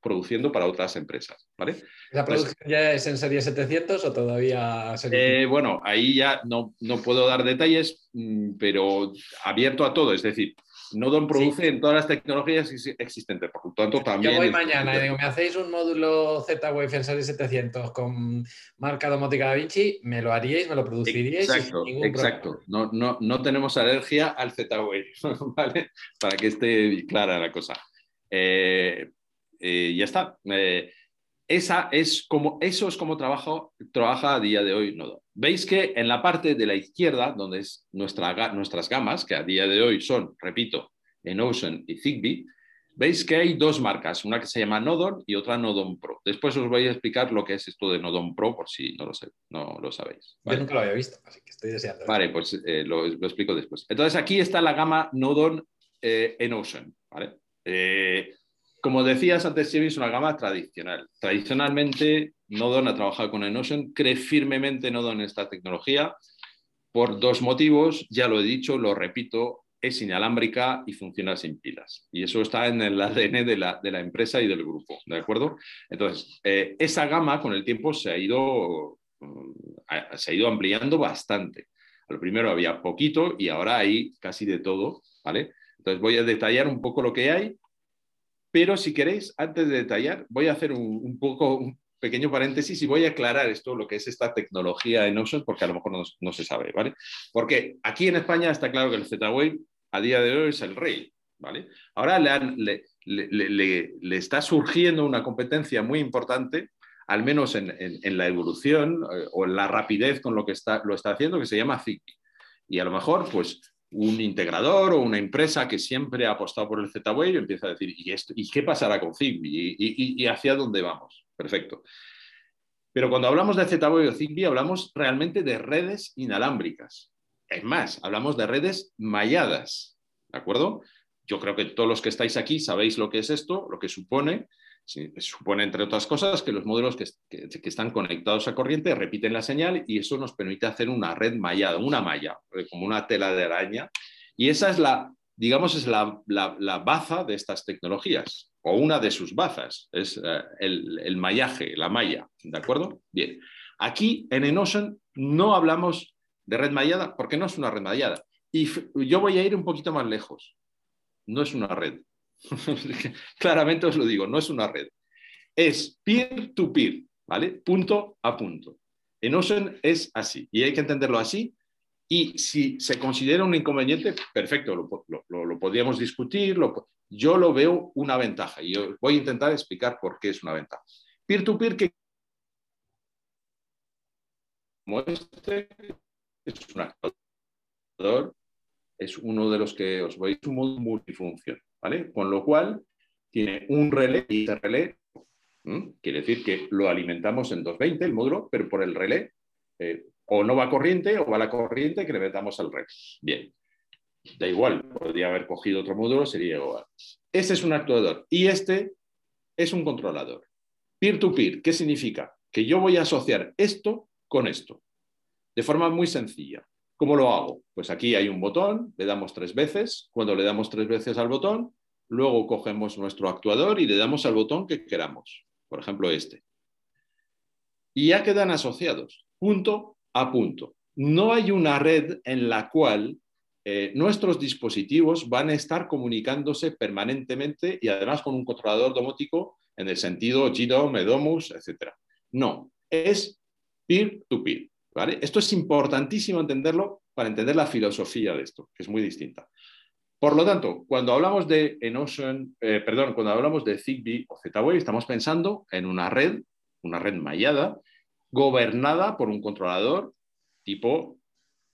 produciendo para otras empresas. ¿vale? ¿La producción ya es en serie 700 o todavía? Eh, bueno, ahí ya no, no puedo dar detalles, mm, pero abierto a todo. Es decir, Nodon produce en todas las tecnologías existentes, por lo tanto también... Yo voy mañana y digo, ¿me hacéis un módulo Z-Wave en serie 700 con marca domótica Da Vinci? ¿Me lo haríais, me lo produciríais? Exacto, exacto. No, no, no, tenemos alergia al Z-Wave, (laughs) ¿vale? Para que esté clara la cosa. Eh, eh, ya está. Eh, esa es como, eso es como trabajo, trabaja a día de hoy Nodo. Veis que en la parte de la izquierda, donde es nuestra, nuestras gamas, que a día de hoy son, repito, Enocean y Zigbee, veis que hay dos marcas, una que se llama Nodon y otra Nodon Pro. Después os voy a explicar lo que es esto de Nodon Pro, por si no lo, sé, no lo sabéis. Yo nunca lo había visto, así que estoy deseando. Vale, pues eh, lo, explico después. Entonces aquí está la gama Nodon eh, Enocean. ¿vale? Como decías antes, es una gama tradicional. Tradicionalmente, Nodon ha trabajado con Enocean, cree firmemente Nodon en esta tecnología por dos motivos. Ya lo he dicho, lo repito, es inalámbrica y funciona sin pilas. Y eso está en el ADN de la, de la empresa y del grupo, ¿de acuerdo? Entonces, eh, esa gama con el tiempo se ha ido, mm, se ha ido ampliando bastante. Al primero había poquito y ahora hay casi de todo, ¿vale? Entonces voy a detallar un poco lo que hay pero si queréis, antes de detallar, voy a hacer un, poco un pequeño paréntesis y voy a aclarar esto, lo que es esta tecnología en Ocean, porque a lo mejor no, se sabe, ¿vale? Porque aquí en España está claro que el Z-Wave a día de hoy es el rey, ¿vale? Ahora le, le, está surgiendo una competencia muy importante, al menos en, la evolución eh, o en la rapidez con lo que está, lo está haciendo, que se llama Zigbee. Y a lo mejor, pues, un integrador o una empresa que siempre ha apostado por el Z-Wave empieza a decir, ¿y, esto, ¿y qué pasará con Zigbee? ¿Y, hacia dónde vamos? Perfecto. Pero cuando hablamos de Z-Wave o Zigbee, hablamos realmente de redes inalámbricas. Es más, hablamos de redes malladas. ¿De acuerdo? Yo creo que todos los que estáis aquí sabéis lo que es esto, lo que supone, supone, entre otras cosas, que los módulos que, están conectados a corriente repiten la señal y eso nos permite hacer una red mallada, una malla, eh, como una tela de araña. Y esa es la, digamos, es la, baza de estas tecnologías, o una de sus bazas, es eh, el, el, mallaje, la malla, ¿de acuerdo? Bien. Aquí en Enocean no hablamos de red mallada porque no es una red mallada. Y yo voy a ir un poquito más lejos. No es una red, (laughs) Claramente os lo digo, no es una red. Es peer-to-peer, ¿vale? Punto a punto. En Ocean es así y hay que entenderlo así. Y si se considera un inconveniente, perfecto, lo, podríamos discutir. yo lo veo una ventaja y voy a intentar explicar por qué es una ventaja. Peer-to-peer, que como este, es un actuador, es uno de los que os voy a un multifunción, Con lo cual tiene un relé y ese relé quiere decir que lo alimentamos en 220 el módulo, pero por el relé eh, o no va corriente o va la corriente que le metamos al relé. Bien, da igual, podría haber cogido otro módulo, sería igual. Este es un actuador y este es un controlador. Peer-to-peer, -peer, ¿qué significa? Que yo voy a asociar esto con esto, de forma muy sencilla. ¿Cómo lo hago? Pues aquí hay un botón, le damos tres veces. Cuando le damos tres veces al botón, luego cogemos nuestro actuador y le damos al botón que queramos. Por ejemplo, este. Y ya quedan asociados, punto a punto. No hay una red en la cual eh, nuestros dispositivos van a estar comunicándose permanentemente y además con un controlador domótico en el sentido GDOM, EDOMUS, etc. No, es peer-to-peer. Esto es importantísimo entenderlo para entender la filosofía de esto, que es muy distinta. Por lo tanto, cuando hablamos de Enocean, eh, perdón, cuando hablamos de Zigbee o Z-Wave, estamos pensando en una red, una red mallada, gobernada por un controlador tipo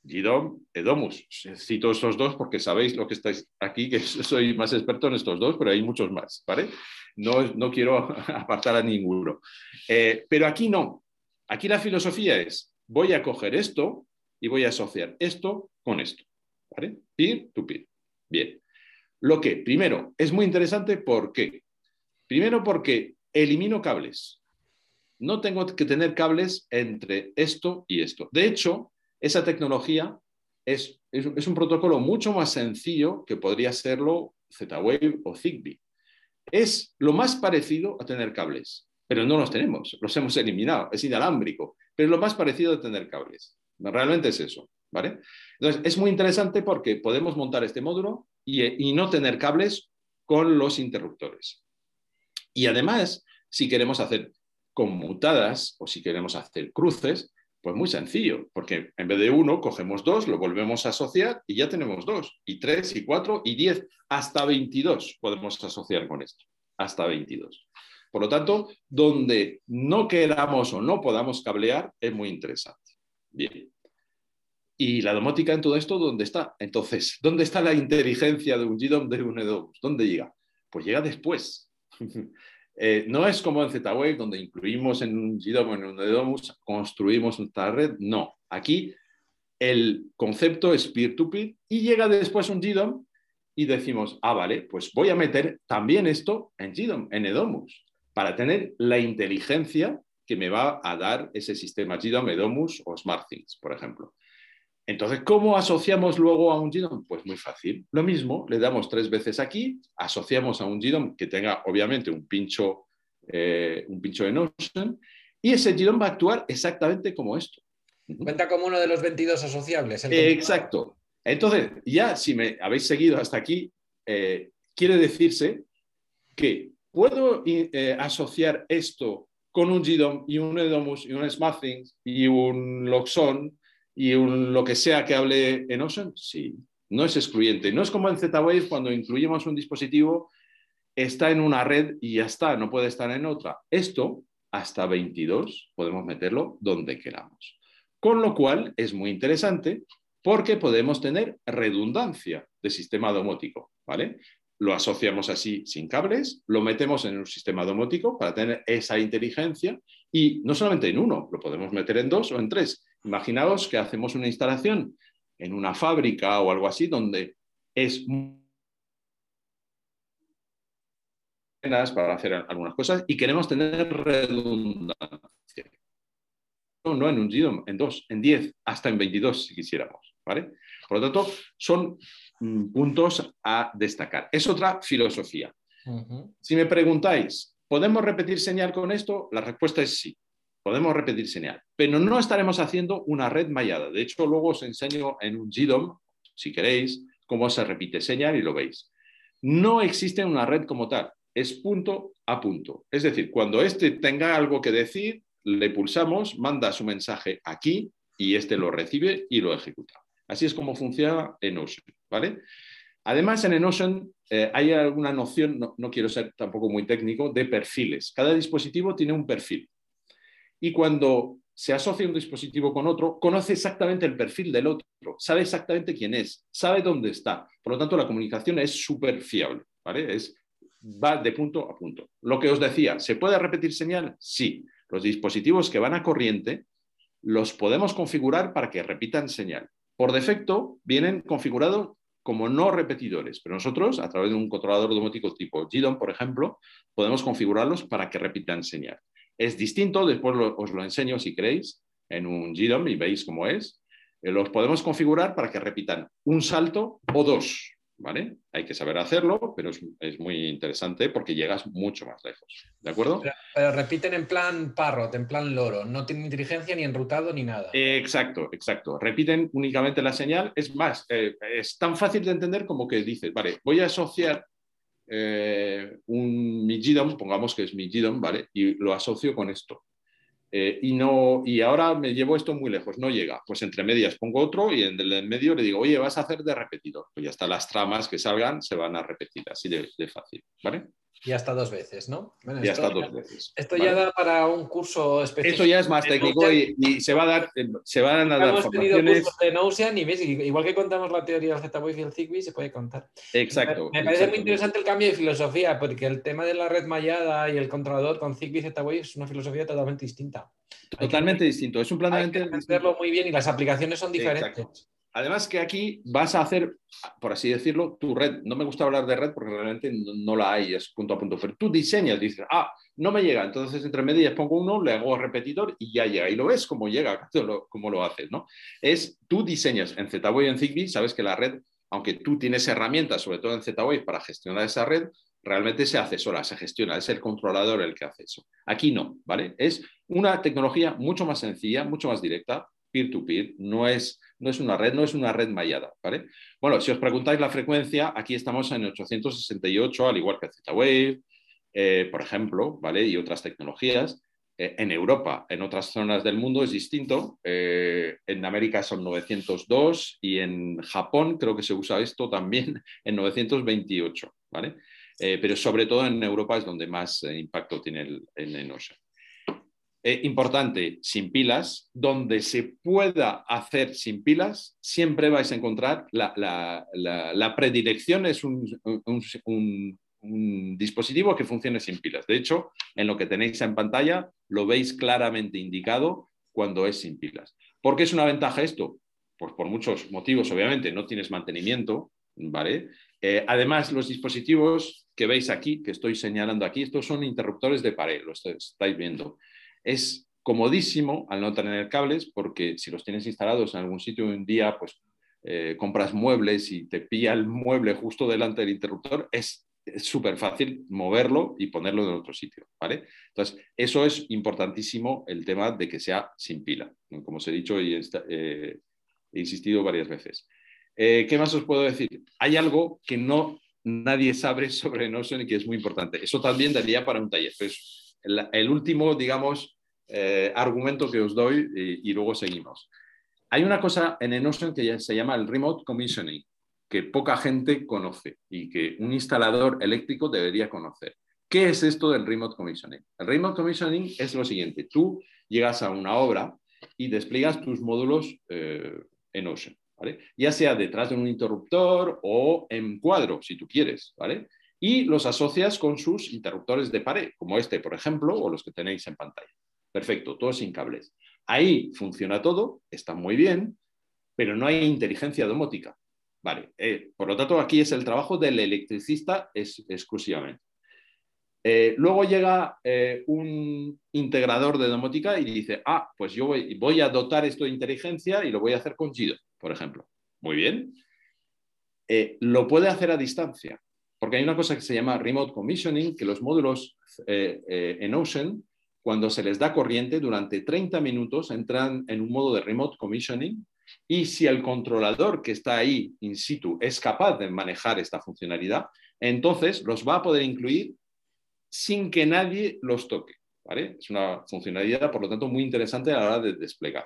GDOM, EDOMUS. Cito estos dos porque sabéis lo que estáis aquí, que (laughs) soy más experto en estos dos, pero hay muchos más, ¿vale? No, no quiero (laughs) apartar a ninguno. Eh, pero aquí no. Aquí la filosofía es, voy a coger esto y voy a asociar esto con esto, ¿vale? Peer to peer. Bien. Lo que, primero, es muy interesante, ¿por qué? Primero porque elimino cables. No tengo que tener cables entre esto y esto. De hecho, esa tecnología es, es, un protocolo mucho más sencillo que podría serlo Z-Wave o Zigbee. Es lo más parecido a tener cables, pero no los tenemos, los hemos eliminado, es inalámbrico, pero lo más parecido a tener cables. Realmente es eso, ¿vale? Entonces, es muy interesante porque podemos montar este módulo y, y no tener cables con los interruptores. Y además, si queremos hacer conmutadas o si queremos hacer cruces, pues muy sencillo, porque en vez de uno, cogemos dos, lo volvemos a asociar y ya tenemos dos, y tres, y cuatro, y diez, hasta 22 podemos asociar con esto, hasta 22. Por lo tanto, donde no queramos o no podamos cablear es muy interesante. Bien. ¿Y la domótica en todo esto dónde está? Entonces, ¿dónde está la inteligencia de un GDOM de un EDOM? ¿Dónde llega? Pues llega después. (laughs) Eh, no es como en Z-Wave, donde incluimos en un GDOM o en un EDOMUS, construimos nuestra red. No, aquí el concepto es peer-to-peer y llega después un GDOM y decimos, ah, vale, pues voy a meter también esto en GDOM, en EDOMUS, para tener la inteligencia que me va a dar ese sistema GDOM, EDOMUS o SmartThings, por ejemplo. Entonces, ¿cómo asociamos luego a un GDOM? Pues muy fácil. Lo mismo, le damos tres veces aquí, asociamos a un GDOM que tenga obviamente un pincho, eh, un pincho de Notion, y ese GDOM va a actuar exactamente como esto. Cuenta como uno de los 22 asociables. Exacto. Entonces, ya si me habéis seguido hasta aquí, eh, quiere decirse que puedo eh, asociar esto con un GDOM y un EDOMUS y un SmartThings y un Loxon y lo que sea que hable en Ocean, sí, no es excluyente. No es como en Z-Wave cuando incluimos un dispositivo, está en una red y ya está, no puede estar en otra. Esto, hasta 22, podemos meterlo donde queramos. Con lo cual es muy interesante porque podemos tener redundancia de sistema domótico, ¿vale? Lo asociamos así sin cables, lo metemos en un sistema domótico para tener esa inteligencia y no solamente en uno, lo podemos meter en dos o en tres Imaginaos que hacemos una instalación en una fábrica o algo así donde es para hacer algunas cosas y queremos tener redundancia. No, en un GDOM, en dos, en diez, hasta en 22 si quisiéramos. ¿vale? Por lo tanto, son puntos a destacar. Es otra filosofía. Si me preguntáis, ¿podemos repetir señal con esto? La respuesta es sí podemos repetir señal, pero no estaremos haciendo una red mallada. De hecho, luego os enseño en un GDOM, si queréis, cómo se repite señal y lo veis. No existe una red como tal. es punto a punto. Es decir, cuando este tenga algo que decir, le pulsamos, manda su mensaje aquí y este lo recibe y lo ejecuta. Así es como funciona en Ocean, ¿vale? Además, en Enotion eh, hay alguna noción, no, quiero ser tampoco muy técnico, de perfiles. Cada dispositivo tiene un perfil. Y cuando se asocia un dispositivo con otro, conoce exactamente el perfil del otro, sabe exactamente quién es, sabe dónde está. Por lo tanto, la comunicación es súper fiable, ¿vale? Es, va de punto a punto. Lo que os decía, ¿se puede repetir señal? Sí. Los dispositivos que van a corriente los podemos configurar para que repitan señal. Por defecto, vienen configurados como no repetidores, pero nosotros, a través de un controlador domótico tipo GDOM, por ejemplo, podemos configurarlos para que repitan señal. Es distinto, después os lo enseño si queréis, en un GDOM y veis cómo es. Eh, los podemos configurar para que repitan un salto o dos. ¿Vale? Hay que saber hacerlo, pero es, muy interesante porque llegas mucho más lejos. ¿De acuerdo? Pero, repiten en plan parrot, en plan loro, no tienen inteligencia ni enrutado ni nada. exacto, exacto. Repiten únicamente la señal. Es más, eh, es tan fácil de entender como que dices, vale, voy a asociar eh, un mi pongamos que es mi ¿vale? Y lo asocio con esto. Eh, y, no, y ahora me llevo esto muy lejos, no llega. Pues entre medias pongo otro y en el medio le digo, oye, vas a hacer de repetidor. Pues ya está, las tramas que salgan se van a repetir, así de, fácil. ¿Vale? Y hasta dos veces, ¿no? ya está dos veces. Esto ya da para un curso específico. Esto ya es más técnico y, se va a dar, se van a dar Hemos tenido cursos de Notion y ves, igual que contamos la teoría del Z-Wave y el Zigbee, se puede contar. Exacto. Me, parece muy interesante el cambio de filosofía, porque el tema de la red mallada y el controlador con Zigbee y Z-Wave es una filosofía totalmente distinta. Totalmente distinto. Es un planteamiento. Hay que muy bien y las aplicaciones son diferentes. Además que aquí vas a hacer, por así decirlo, tu red. No me gusta hablar de red porque realmente no, la hay, es punto a punto. Pero tú diseñas, dices, ah, no me llega. Entonces entre medias pongo uno, le hago repetidor y ya llega. Y lo ves cómo llega, (laughs) cómo lo haces, ¿no? Es, tú diseñas en Z-Wave y en Zigbee, sabes que la red, aunque tú tienes herramientas, sobre todo en Z-Wave, para gestionar esa red, realmente se hace sola, se gestiona, es el controlador el que hace eso. Aquí no, ¿vale? Es una tecnología mucho más sencilla, mucho más directa, peer-to-peer, no, es, no es una red, no es una red mallada, ¿vale? Bueno, si os preguntáis la frecuencia, aquí estamos en 868, al igual que Z-Wave, eh, por ejemplo, ¿vale? Y otras tecnologías. Eh, en Europa, en otras zonas del mundo es distinto. Eh, en América son 902 y en Japón creo que se usa esto también (laughs) en 928, ¿vale? pero sobre todo en Europa es donde más impacto tiene el, el eh, importante, sin pilas, donde se pueda hacer sin pilas, siempre vais a encontrar la, predilección es un, dispositivo que funcione sin pilas. De hecho, en lo que tenéis en pantalla lo veis claramente indicado cuando es sin pilas. ¿Por qué es una ventaja esto? Pues por muchos motivos, obviamente, no tienes mantenimiento, ¿vale? Eh, además, los dispositivos que veis aquí, que estoy señalando aquí, estos son interruptores de pared, los estáis viendo. Es comodísimo al no tener cables porque si los tienes instalados en algún sitio un día, pues eh, compras muebles y te pilla el mueble justo delante del interruptor, es súper fácil moverlo y ponerlo en otro sitio, ¿vale? Entonces, eso es importantísimo el tema de que sea sin pila, como os he dicho y eh, he insistido varias veces. Eh, ¿Qué más os puedo decir? Hay algo que no nadie sabe sobre Notion y que es muy importante. Eso también daría para un taller. Pues el último, digamos, eh, argumento que os doy y, luego seguimos. Hay una cosa en Enotion que se llama el remote commissioning, que poca gente conoce y que un instalador eléctrico debería conocer. ¿Qué es esto del remote commissioning? El remote commissioning es lo siguiente, tú llegas a una obra y despliegas tus módulos eh, en Ocean, ya sea detrás de un interruptor o en cuadro, si tú quieres, ¿vale? Y los asocias con sus interruptores de pared, como este, por ejemplo, o los que tenéis en pantalla. Perfecto, todo sin cables. Ahí funciona todo, está muy bien, pero no hay inteligencia domótica. Vale, eh, por lo tanto, aquí es el trabajo del electricista exclusivamente. Eh, luego llega eh, un integrador de domótica y dice, ah, pues yo voy, a dotar esto de inteligencia y lo voy a hacer con Gido, por ejemplo. Muy bien. lo puede hacer a distancia, porque hay una cosa que se llama remote commissioning, que los módulos en Ocean cuando se les da corriente, durante 30 minutos entran en un modo de remote commissioning y si el controlador que está ahí in situ es capaz de manejar esta funcionalidad, entonces los va a poder incluir sin que nadie los toque. Es una funcionalidad, por lo tanto, muy interesante a la hora de desplegar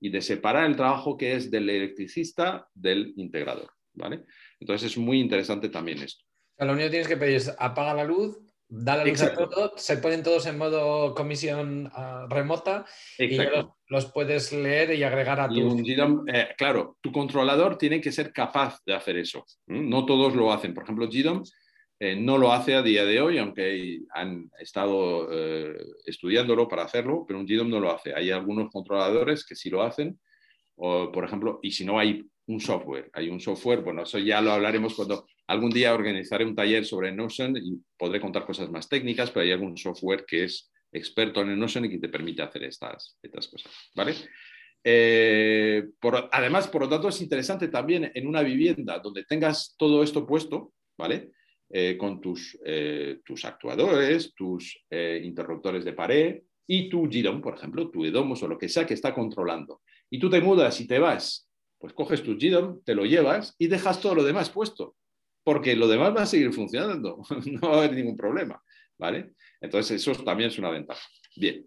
y de separar el trabajo que es del electricista del integrador. Entonces es muy interesante también esto. Lo único que tienes que pedir es apaga la luz, da la luz a todo, se ponen todos en modo comisión ah, remota y los, puedes leer y agregar a tu. Eh, claro, tu controlador tiene que ser capaz de hacer eso. No todos lo hacen. Por ejemplo, GDOM eh, no lo hace a día de hoy, aunque han estado eh, estudiándolo para hacerlo, pero un GDOM no lo hace. Hay algunos controladores que sí lo hacen, o, por ejemplo, y si no hay un software, hay un software, bueno, eso ya lo hablaremos cuando algún día organizaré un taller sobre Notion y podré contar cosas más técnicas, pero hay algún software que es experto en Notion y que te permite hacer estas, estas cosas, ¿vale? Eh, además, por lo tanto, es interesante también en una vivienda donde tengas todo esto puesto, ¿vale? Eh, con tus, eh, tus, actuadores, tus interruptores de pared y tu GIDOM, por ejemplo, tu EDOMOS o lo que sea que está controlando. Y tú te mudas y te vas, pues coges tu GIDOM, te lo llevas y dejas todo lo demás puesto, porque lo demás va a seguir funcionando, (laughs) no va a haber ningún problema, ¿vale? Entonces eso también es una ventaja. Bien.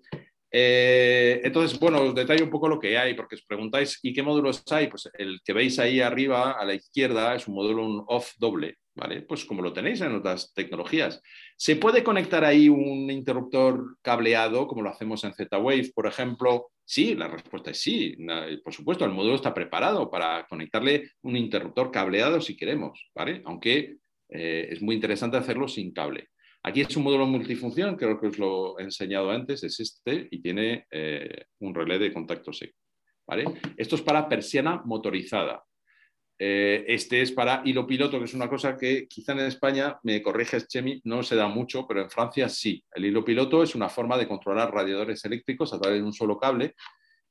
entonces, bueno, os detallo un poco lo que hay, porque os preguntáis, ¿y qué módulos hay? Pues el que veis ahí arriba a la izquierda es un módulo un off doble, ¿vale? Pues como lo tenéis en otras tecnologías. ¿Se puede conectar ahí un interruptor cableado, como lo hacemos en Z-Wave, por ejemplo? Sí, la respuesta es sí. Por supuesto, el módulo está preparado para conectarle un interruptor cableado si queremos, ¿vale? Aunque eh, es muy interesante hacerlo sin cable. Aquí es un módulo multifunción, creo que os lo he enseñado antes, es este y tiene eh, un relé de contacto seco. ¿vale? Esto es para persiana motorizada. Eh, este es para hilo piloto, que es una cosa que quizá en España, me corriges Chemi, no se da mucho, pero en Francia sí. El hilo piloto es una forma de controlar radiadores eléctricos a través de un solo cable.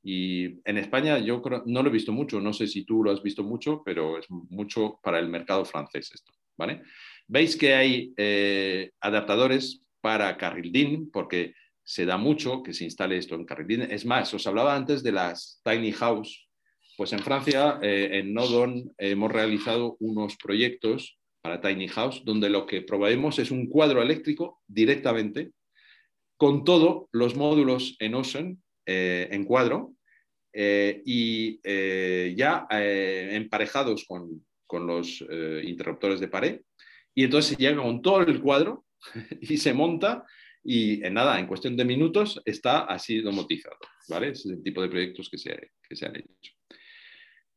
Y en España yo no lo he visto mucho, no sé si tú lo has visto mucho, pero es mucho para el mercado francés esto. ¿vale? Veis que hay eh, adaptadores para carril DIN, porque se da mucho que se instale esto en carril DIN. Es más, os hablaba antes de las tiny house pues en Francia, eh, en Nodon, hemos realizado unos proyectos para Tiny House, donde lo que proveemos es un cuadro eléctrico directamente, con todos los módulos en Ocean, eh, en cuadro, eh, y ya emparejados con, los interruptores de pared. Y entonces se llega con todo el cuadro (laughs) y se monta y en nada, en cuestión de minutos está así domotizado. ¿vale? Es el tipo de proyectos que se, que se han hecho.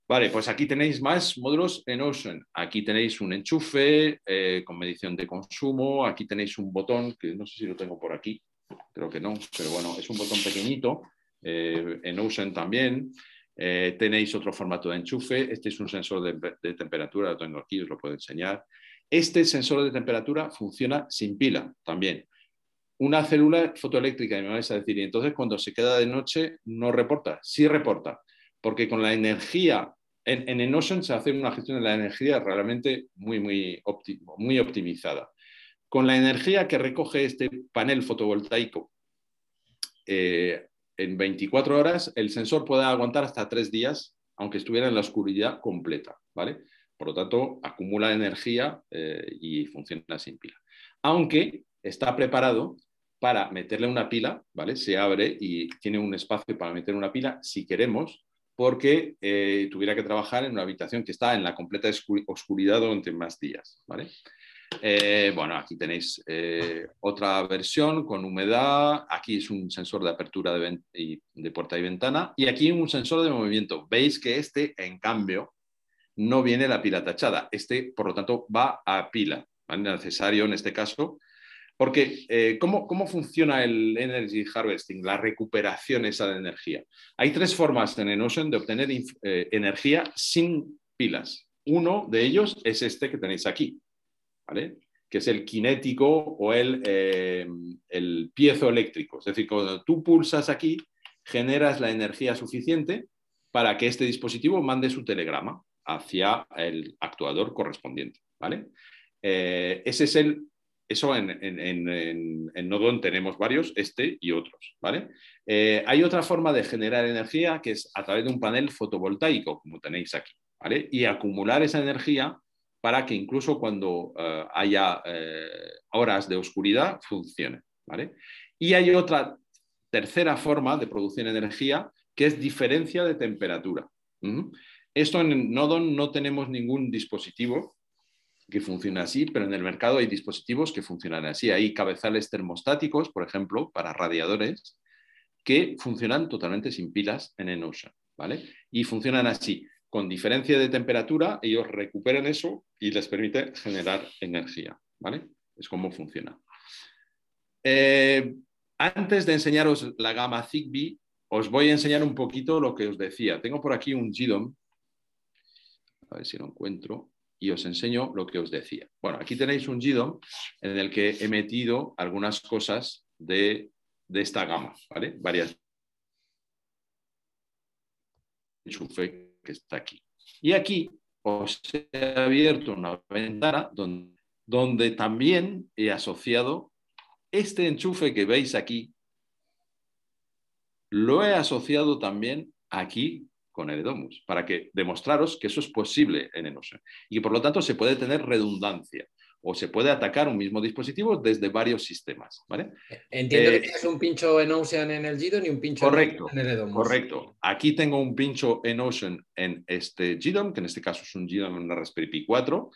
Vale, pues aquí tenéis más módulos en Ocean. Aquí tenéis un enchufe eh, con medición de consumo. Aquí tenéis un botón, que no sé si lo tengo por aquí, creo que no, pero bueno, es un botón pequeñito. Eh, en Ocean también. Eh, tenéis otro formato de enchufe. Este es un sensor de, temperatura, lo tengo aquí, os lo puedo enseñar. Este sensor de temperatura funciona sin pila también. Una célula fotoeléctrica, me vais a decir, y entonces cuando se queda de noche no reporta. Sí reporta, porque con la energía en, en Enotion se hace una gestión de la energía realmente muy, muy, muy optimizada. Con la energía que recoge este panel fotovoltaico eh, en 24 horas, el sensor puede aguantar hasta tres días, aunque estuviera en la oscuridad completa. ¿vale? Por lo tanto, acumula energía eh, y funciona sin pila. Aunque está preparado para meterle una pila, ¿vale? Se abre y tiene un espacio para meter una pila si queremos, porque eh, tuviera que trabajar en una habitación que está en la completa oscuridad durante más días. ¿vale? Eh, bueno, aquí tenéis eh, otra versión con humedad. Aquí es un sensor de apertura de, de, puerta y ventana. Y aquí un sensor de movimiento. Veis que este, en cambio, no viene la pila tachada. Este, por lo tanto, va a pila. ¿vale? Necesario en este caso porque, eh, ¿cómo, funciona el energy harvesting, la recuperación esa de energía? Hay tres formas en Enocean de obtener eh, energía sin pilas. Uno de ellos es este que tenéis aquí, ¿vale? que es el cinético o el, eh, el piezo eléctrico. Es decir, cuando tú pulsas aquí, generas la energía suficiente para que este dispositivo mande su telegrama hacia el actuador correspondiente. ¿vale? ese es el eso en, Nodon tenemos varios, este y otros. ¿vale? Eh, hay otra forma de generar energía que es a través de un panel fotovoltaico, como tenéis aquí. ¿vale? Y acumular esa energía para que incluso cuando eh, haya eh, horas de oscuridad funcione. ¿vale? Y hay otra tercera forma de producir energía que es diferencia de temperatura. Esto en Nodon no tenemos ningún dispositivo que funcione así, pero en el mercado hay dispositivos que funcionan así. Hay cabezales termostáticos, por ejemplo, para radiadores, que funcionan totalmente sin pilas en Enocean, ¿vale? Y funcionan así. Con diferencia de temperatura, ellos recuperan eso y les permite generar energía, ¿vale? Es como funciona. Eh, antes de enseñaros la gama Zigbee, os voy a enseñar un poquito lo que os decía. Tengo por aquí un GDOM, a ver si lo encuentro, y os enseño lo que os decía. Bueno, aquí tenéis un GDOM en el que he metido algunas cosas de, esta gama, ¿vale? Varias enchufe que está aquí. Y aquí os he abierto una ventana donde, donde también he asociado este enchufe que veis aquí, lo he asociado también aquí con el Edomus, para que demostraros que eso es posible en Enocean y que por lo tanto se puede tener redundancia o se puede atacar un mismo dispositivo desde varios sistemas. ¿vale? Entiendo que eh, tienes un pincho en Ocean en el GDOM y un pincho en el Edomus. Correcto. Aquí tengo un pincho en Ocean en este GDOM, que en este caso es un GDOM en una Raspberry Pi 4,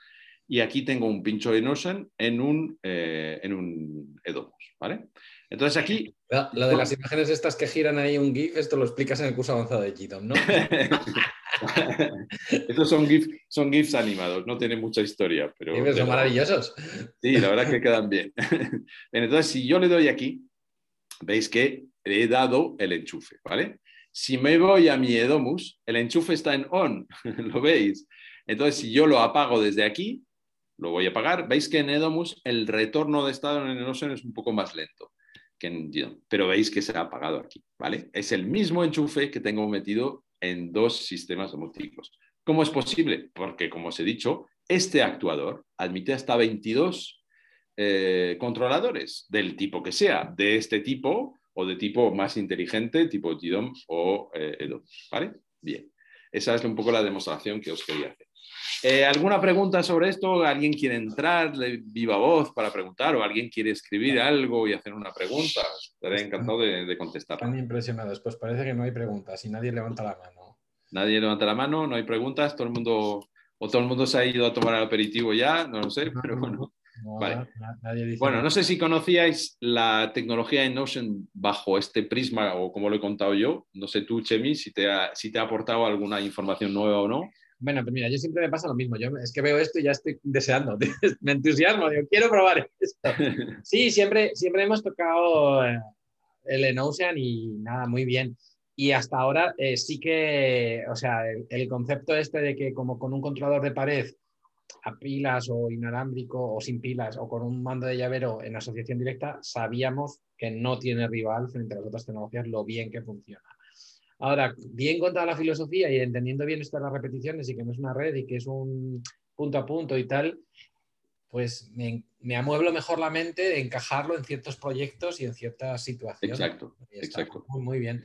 y aquí tengo un pincho en Ocean en un, eh, en un Edomus. ¿vale? Entonces aquí... Lo de las imágenes estas que giran ahí un GIF, esto lo explicas en el curso avanzado de GDOM, ¿no? (laughs) Estos son, GIF, son GIFs animados, no tienen mucha historia. Pero, son maravillosos. Sí, la verdad que quedan (laughs) bien. Entonces, si yo le doy aquí, veis que he dado el enchufe, ¿vale? Si me voy a mi Edomus, el enchufe está en on, (laughs) ¿lo veis? Entonces, si yo lo apago desde aquí, lo voy a apagar. Veis que en Edomus el retorno de estado en el es un poco más lento pero veis que se ha apagado aquí, ¿vale? Es el mismo enchufe que tengo metido en dos sistemas domóticos. ¿Cómo es posible? Porque, como os he dicho, este actuador admite hasta 22 eh, controladores del tipo que sea, de este tipo o de tipo más inteligente, tipo GDOM o eh, EDOM, ¿vale? Bien, esa es un poco la demostración que os quería hacer. Eh, ¿Alguna pregunta sobre esto? ¿Alguien quiere entrar de viva voz para preguntar o alguien quiere escribir algo y hacer una pregunta? Estaré encantado de, contestar. Están impresionados. Pues parece que no hay preguntas y nadie levanta la mano. Nadie levanta la mano, no hay preguntas. Todo el mundo, o todo el mundo se ha ido a tomar el aperitivo ya, no lo sé, pero bueno. bueno, no sé si conocíais la tecnología en Notion bajo este prisma o como lo he contado yo. No sé tú, Chemi, si te si te ha aportado alguna información nueva o no. Bueno, pues mira, yo siempre me pasa lo mismo. Yo es que veo esto y ya estoy deseando, (laughs) me entusiasmo, digo, quiero probar esto. (laughs) Sí, siempre, siempre hemos tocado eh, el Enocean y nada, muy bien. Y hasta ahora eh, sí que, o sea, el, concepto este de que como con un controlador de pared a pilas o inalámbrico o sin pilas o con un mando de llavero en asociación directa, sabíamos que no tiene rival frente a las otras tecnologías lo bien que funciona. Ahora, bien contada la filosofía y entendiendo bien esto de las repeticiones y que no es una red y que es un punto a punto y tal, pues me, me amueblo mejor la mente de encajarlo en ciertos proyectos y en ciertas situaciones. Exacto, exacto. Muy, muy bien.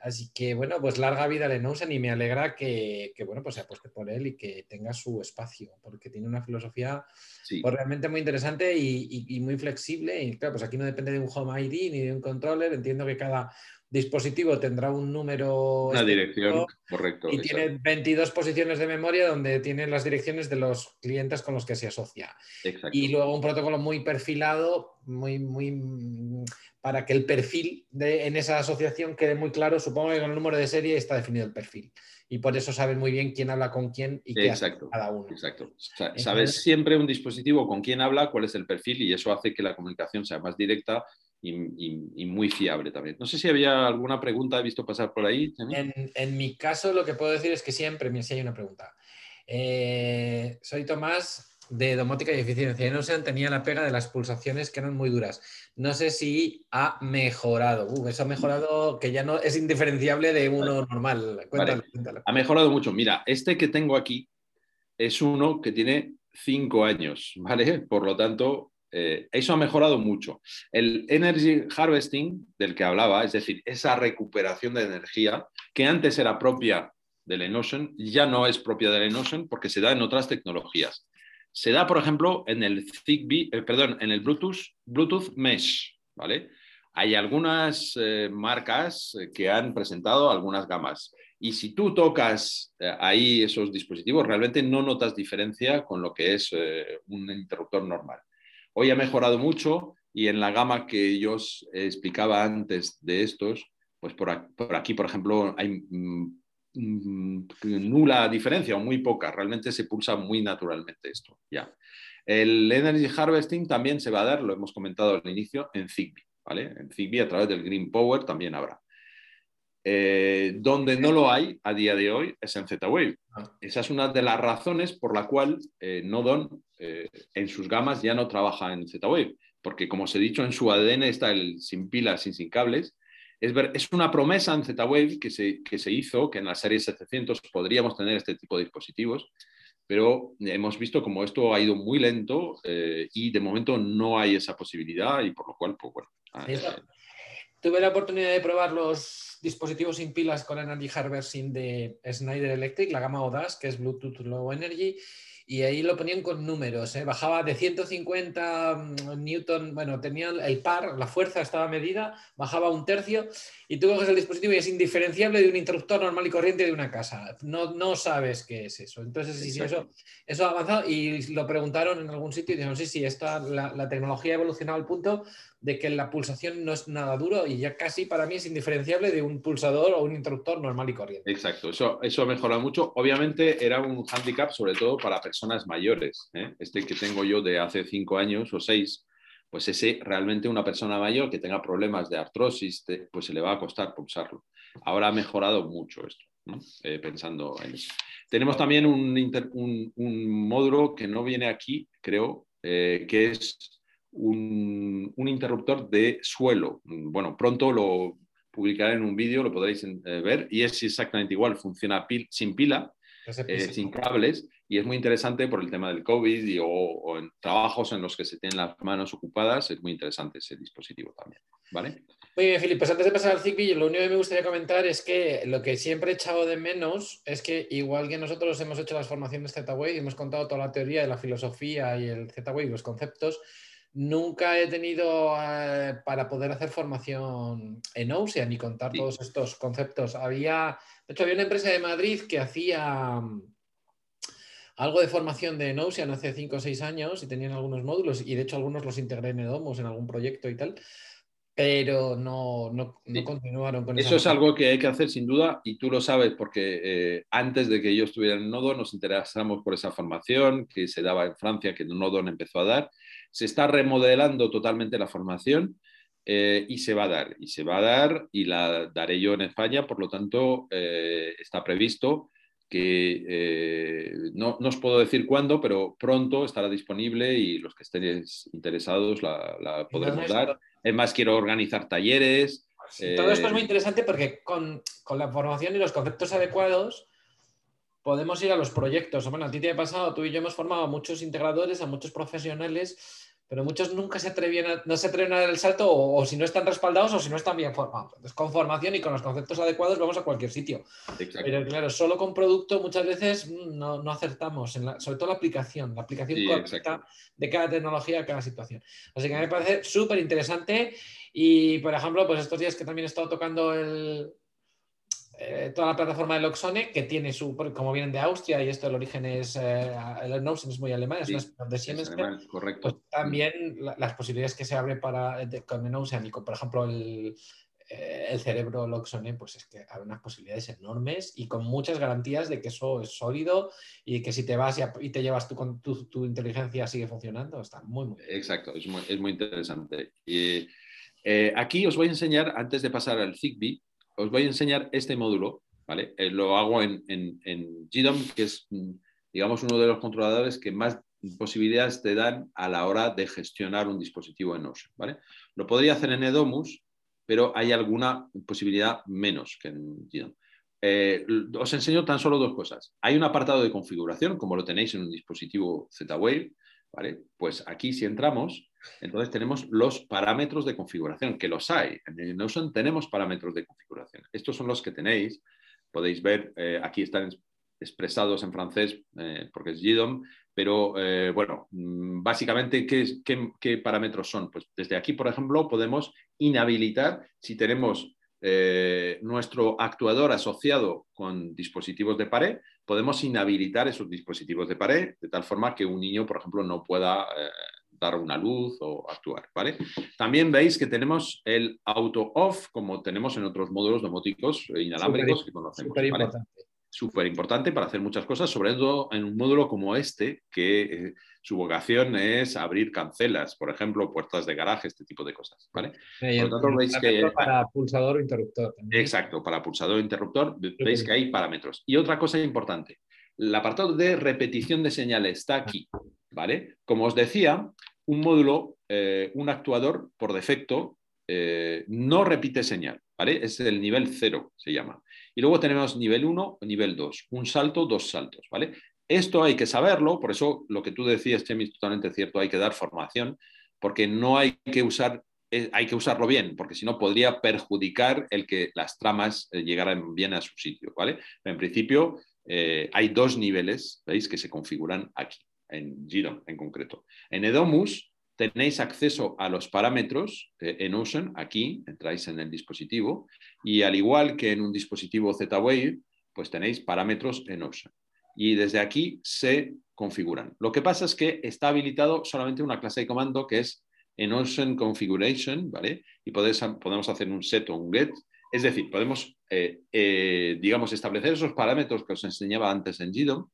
Así que, bueno, pues larga vida a Lenosan y me alegra que, bueno, pues se apueste por él y que tenga su espacio, porque tiene una filosofía pues, realmente muy interesante y, y, muy flexible. Y claro, pues aquí no depende de un Home ID ni de un controller. Entiendo que cada dispositivo tendrá un número. Una dirección, correcto. Y tiene 22 posiciones de memoria donde tiene las direcciones de los clientes con los que se asocia. Y luego un protocolo muy perfilado, muy, muy para que el perfil de, en esa asociación quede muy claro. Supongo que con el número de serie está definido el perfil. Y por eso saben muy bien quién habla con quién y qué hace cada uno. Exacto. Sabes siempre un dispositivo con quién habla, cuál es el perfil, y eso hace que la comunicación sea más directa y, muy fiable también. No sé si había alguna pregunta, he visto pasar por ahí. En, mi caso, lo que puedo decir es que siempre, me si hay una pregunta. Eh, soy Tomás de domótica y eficiencia. No sé, tenía la pega de las pulsaciones que eran muy duras. No sé si ha mejorado. Eso ha mejorado que ya no es indiferenciable de uno normal. Cuéntalo, Ha mejorado mucho. Mira, este que tengo aquí es uno que tiene cinco años, ¿vale? Por lo tanto, eh, eso ha mejorado mucho. El energy harvesting del que hablaba, es decir, esa recuperación de energía que antes era propia del Enocean, ya no es propia del Enocean porque se da en otras tecnologías. Se da, por ejemplo, en el Zigbee, eh, perdón, en el Bluetooth, Bluetooth Mesh, ¿vale? Hay algunas eh, marcas que han presentado algunas gamas. Y si tú tocas ahí esos dispositivos, realmente no notas diferencia con lo que es un interruptor normal. Hoy ha mejorado mucho y en la gama que yo os explicaba antes de estos, pues por aquí, por ejemplo, hay mm, mm, nula diferencia o muy poca. Realmente se pulsa muy naturalmente esto. Ya. El Energy Harvesting también se va a dar, lo hemos comentado al inicio, en Zigbee. ¿vale? En Zigbee a través del Green Power también habrá. Eh, donde no lo hay a día de hoy es en Z-Wave. Ah. Esa es una de las razones por la cual eh, Nodon eh, en sus gamas ya no trabaja en Z-Wave, porque como os he dicho, en su ADN está el sin pilas y sin cables. Es, es una promesa en Z-Wave que se, que se hizo que en la serie 700 podríamos tener este tipo de dispositivos, pero hemos visto como esto ha ido muy lento y de momento no hay esa posibilidad y por lo cual, pues bueno. Tuve la oportunidad de probar los dispositivos sin pilas con Energy Harvesting de Schneider Electric, la gama Audace, que es Bluetooth Low Energy, y ahí lo ponían con números, ¿eh? bajaba de 150 mm, newton, bueno, tenía el par, la fuerza estaba medida, bajaba un tercio y tú coges el dispositivo y es indiferenciable de un interruptor normal y corriente de una casa. No, no sabes qué es eso. Entonces, sí, eso, eso ha avanzado y lo preguntaron en algún sitio y dijeron, sí, sí, esta, la, la tecnología ha evolucionado al punto de que la pulsación no es nada duro y ya casi para mí es indiferenciable de un pulsador o un interruptor normal y corriente. Exacto, eso, eso ha mejorado mucho. Obviamente era un handicap sobre todo para personas mayores. ¿eh? Este que tengo yo de hace cinco años o seis, pues ese realmente una persona mayor que tenga problemas de artrosis, pues se le va a costar pulsarlo. Ahora ha mejorado mucho esto, eh, pensando en eso. Tenemos también un, un, módulo que no viene aquí, creo, eh, que es un, interruptor de suelo. Bueno, pronto lo publicaré en un vídeo, lo podréis eh, ver, y es exactamente igual, funciona sin pila, eh, sin cables, y es muy interesante por el tema del COVID o, en trabajos en los que se tienen las manos ocupadas, es muy interesante ese dispositivo también. ¿Vale? Muy bien, Filipe, pues antes de pasar al Zigbee, lo único que me gustaría comentar es que lo que siempre he echado de menos es que igual que nosotros hemos hecho las formaciones Z-Wave y hemos contado toda la teoría de la filosofía y el Z-Wave y los conceptos, Nunca he tenido eh, para poder hacer formación en OSEA ni contar todos estos conceptos. Había, de hecho, había una empresa de Madrid que hacía mm, algo de formación de Notion hace 5 o 6 años y tenían algunos módulos y de hecho algunos los integré en Edomos en algún proyecto y tal, pero no, no, continuaron con eso. Eso es algo que hay que hacer sin duda y tú lo sabes porque eh, antes de que yo estuviera en Nodo nos interesamos por esa formación que se daba en Francia, que Nodo empezó a dar se está remodelando totalmente la formación eh, y se va a dar, y se va a dar y la daré yo en España, por lo tanto eh, está previsto que eh, no, os puedo decir cuándo, pero pronto estará disponible y los que estén interesados la, podremos dar. Es más, quiero organizar talleres. Todo esto es muy interesante porque con, con la formación y los conceptos adecuados podemos ir a los proyectos. Bueno, a ti te ha pasado, tú y yo hemos formado a muchos integradores, a muchos profesionales, pero muchos nunca se atreven no se atreven a dar el salto o, si no están respaldados o si no están bien formados. Entonces, con formación y con los conceptos adecuados vamos a cualquier sitio. Pero claro, solo con producto muchas veces mm, no, no acertamos, en sobre todo la aplicación, la aplicación correcta de cada tecnología a cada situación. Así que me parece súper interesante y, por ejemplo, pues estos días que también he estado tocando el, eh, toda la plataforma de Loxone, que tiene su, como vienen de Austria y esto el origen es, eh, el Notion es muy alemán, es una de Siemens, correcto. Pues también las posibilidades que se abren para, con el Notion y con, por ejemplo, el, eh, el cerebro Loxone, pues es que hay unas posibilidades enormes y con muchas garantías de que eso es sólido y que si te vas y, te llevas tu, tu, tu, inteligencia sigue funcionando, está muy, muy bien. Exacto, es muy, es muy interesante. Y, aquí os voy a enseñar, antes de pasar al Zigbee, os voy a enseñar este módulo, ¿vale? Eh, lo hago en, en, GDOM, que es, mm, digamos, uno de los controladores que más posibilidades te dan a la hora de gestionar un dispositivo en Notion, ¿vale? Lo podría hacer en Edomus, pero hay alguna posibilidad menos que en GDOM. Eh, os enseño tan solo dos cosas. Hay un apartado de configuración, como lo tenéis en un dispositivo Z-Wave, ¿vale? Pues aquí si entramos, entonces tenemos los parámetros de configuración, que los hay. En Notion tenemos parámetros de configuración. Estos son los que tenéis. Podéis ver, eh, aquí están expresados en francés, eh, porque es GDOM, Pero eh, bueno, mm, básicamente, ¿qué, parámetros son? Pues desde aquí, por ejemplo, podemos inhabilitar si tenemos eh, nuestro actuador asociado con dispositivos de pared, podemos inhabilitar esos dispositivos de pared de tal forma que un niño, por ejemplo, no pueda eh, dar una luz o actuar. ¿vale? También veis que tenemos el auto off, como tenemos en otros módulos domóticos inalámbricos que conocemos súper importante para hacer muchas cosas, sobre todo en un módulo como este, que eh, su vocación es abrir cancelas, por ejemplo, puertas de garaje, este tipo de cosas. ¿vale? veis que, para pulsador o interruptor. Exacto, para pulsador o interruptor, veis que hay parámetros. Y otra cosa importante, el apartado de repetición de señales está aquí. ¿vale? Como os decía, un módulo, eh, un actuador, por defecto, eh, no repite señal. ¿vale? Es el nivel 0, se llama. Y luego tenemos nivel 1, nivel 2, un salto, dos saltos, ¿vale? Esto hay que saberlo, por eso lo que tú decías, Chemi, es totalmente cierto, hay que dar formación, porque no hay que usar, eh, hay que usarlo bien, porque si no podría perjudicar el que las tramas llegaran bien a su sitio, ¿vale? en principio eh, hay dos niveles, ¿veis? Que se configuran aquí, en GDOM en concreto. En Edomus tenéis acceso a los parámetros eh, en Ocean, aquí, entráis en el dispositivo, y al igual que en un dispositivo Z-Wave, pues tenéis parámetros en Ocean. Y desde aquí se configuran. Lo que pasa es que está habilitado solamente una clase de comando que es en Ocean Configuration, ¿vale? Y podemos hacer un set o un get. Es decir, podemos, eh, eh, digamos, establecer esos parámetros que os enseñaba antes en GDOM.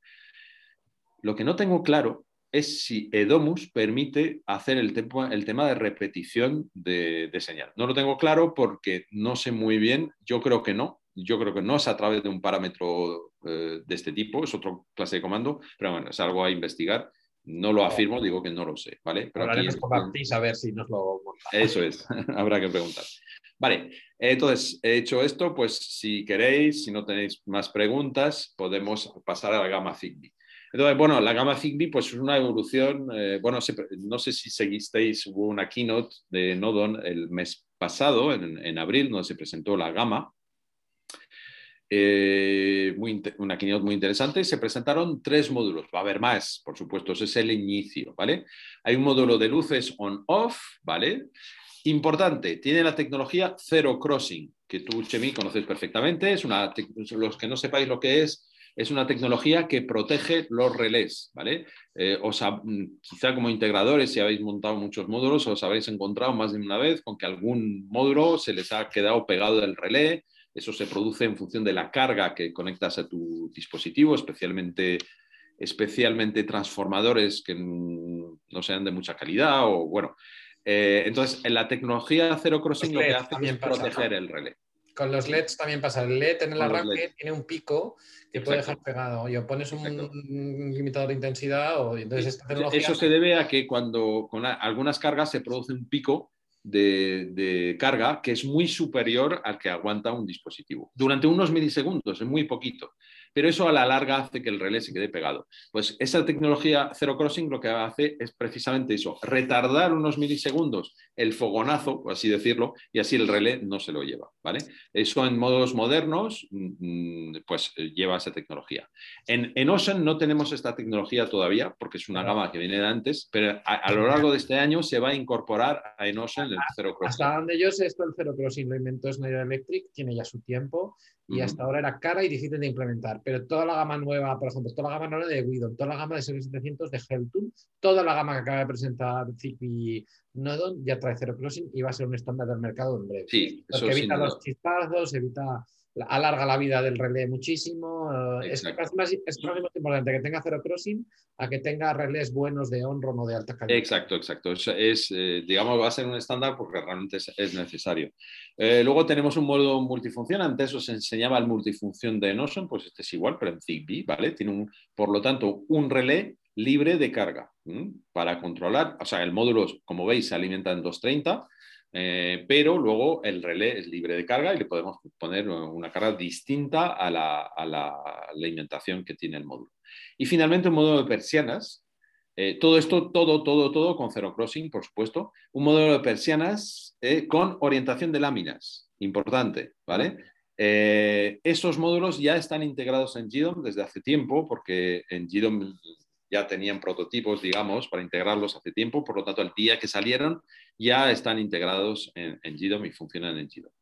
Lo que no tengo claro es si Edomus permite hacer el, el tema de repetición de, señal. No lo tengo claro porque no sé muy bien, yo creo que no, yo creo que no es a través de un parámetro eh, de este tipo, es otra clase de comando, pero bueno, es algo a investigar. No lo afirmo, digo que no lo sé, ¿vale? Pero Hablaremos aquí, a ver si nos lo Eso es, (laughs) habrá que preguntar. Vale, entonces, he hecho esto, pues si queréis, si no tenéis más preguntas, podemos pasar a la gama Zigbee. Entonces, bueno, la gama Zigbee pues, es una evolución, eh, bueno, no sé si seguisteis, hubo una keynote de Nodon el mes pasado, en, abril, donde se presentó la gama. Eh, una keynote muy interesante. Se presentaron tres módulos. Va a haber más, por supuesto, ese es el inicio, ¿vale? Hay un módulo de luces on-off, ¿vale? Importante, tiene la tecnología Zero Crossing, que tú, Chemi, conoces perfectamente. Es una, los que no sepáis lo que es, es una tecnología que protege los relés, ¿vale? Eh, mm, quizá como integradores, si habéis montado muchos módulos, os habéis encontrado más de una vez con que algún módulo se les ha quedado pegado del relé. Eso se produce en función de la carga que conectas a tu dispositivo, especialmente, especialmente transformadores que no sean de mucha calidad o bueno. Eh, entonces, en la tecnología Zero Crossing lo que hace es proteger el relé. Con los LEDs también pasa. El LED en el arranque tiene un pico que puede dejar pegado. O pones un, limitador de intensidad o entonces esta tecnología... Eso se debe a que cuando con algunas cargas se produce un pico de, de, carga que es muy superior al que aguanta un dispositivo. Durante unos milisegundos, es muy poquito pero eso a la larga hace que el relé se quede pegado. Pues esa tecnología Zero Crossing lo que hace es precisamente eso, retardar unos milisegundos el fogonazo, por así decirlo, y así el relé no se lo lleva, ¿vale? Eso en modos modernos, mm, pues eh, lleva esa tecnología. En, en Ocean no tenemos esta tecnología todavía, porque es una gama que viene de antes, pero a, lo largo de este año se va a incorporar en Ocean el Zero Crossing. Hasta donde yo sé esto, el Zero Crossing lo inventó Schneider Electric, tiene ya su tiempo, y hasta ahora era cara y difícil de implementar. Pero toda la gama nueva, por ejemplo, toda la gama nueva de Widom, toda la gama de 700 de Heltune, toda la gama que acaba de presentar Zigbee Nodon ya trae Zero Crossing y va a ser un estándar del mercado en breve. Sí, Porque evita los chispazos, evita alarga la vida del relé muchísimo. Eh, es, más, es más importante que tenga Zero Crossing a que tenga relés buenos de on-ron o de alta calidad. Exacto, exacto. Es, eh, digamos, va a ser un estándar porque realmente es, necesario. Eh, luego tenemos un modo multifunción. Antes os enseñaba el multifunción de Notion, pues este es igual, pero en Zigbee, ¿vale? Tiene, un, por lo tanto, un relé libre de carga para controlar. O sea, el módulo, como veis, se alimenta en 230 eh, pero luego el relé es libre de carga y le podemos poner una carga distinta a la, alimentación que tiene el módulo. Y finalmente un módulo de persianas. Eh, todo esto, todo, todo, todo con zero crossing, por supuesto. Un módulo de persianas eh, con orientación de láminas. Importante, ¿vale? esos módulos ya están integrados en GDOM desde hace tiempo, porque en GDOM ya tenían prototipos, digamos, para integrarlos hace tiempo, por lo tanto, el día que salieron ya están integrados en, en GDOM y funcionan en GDOM.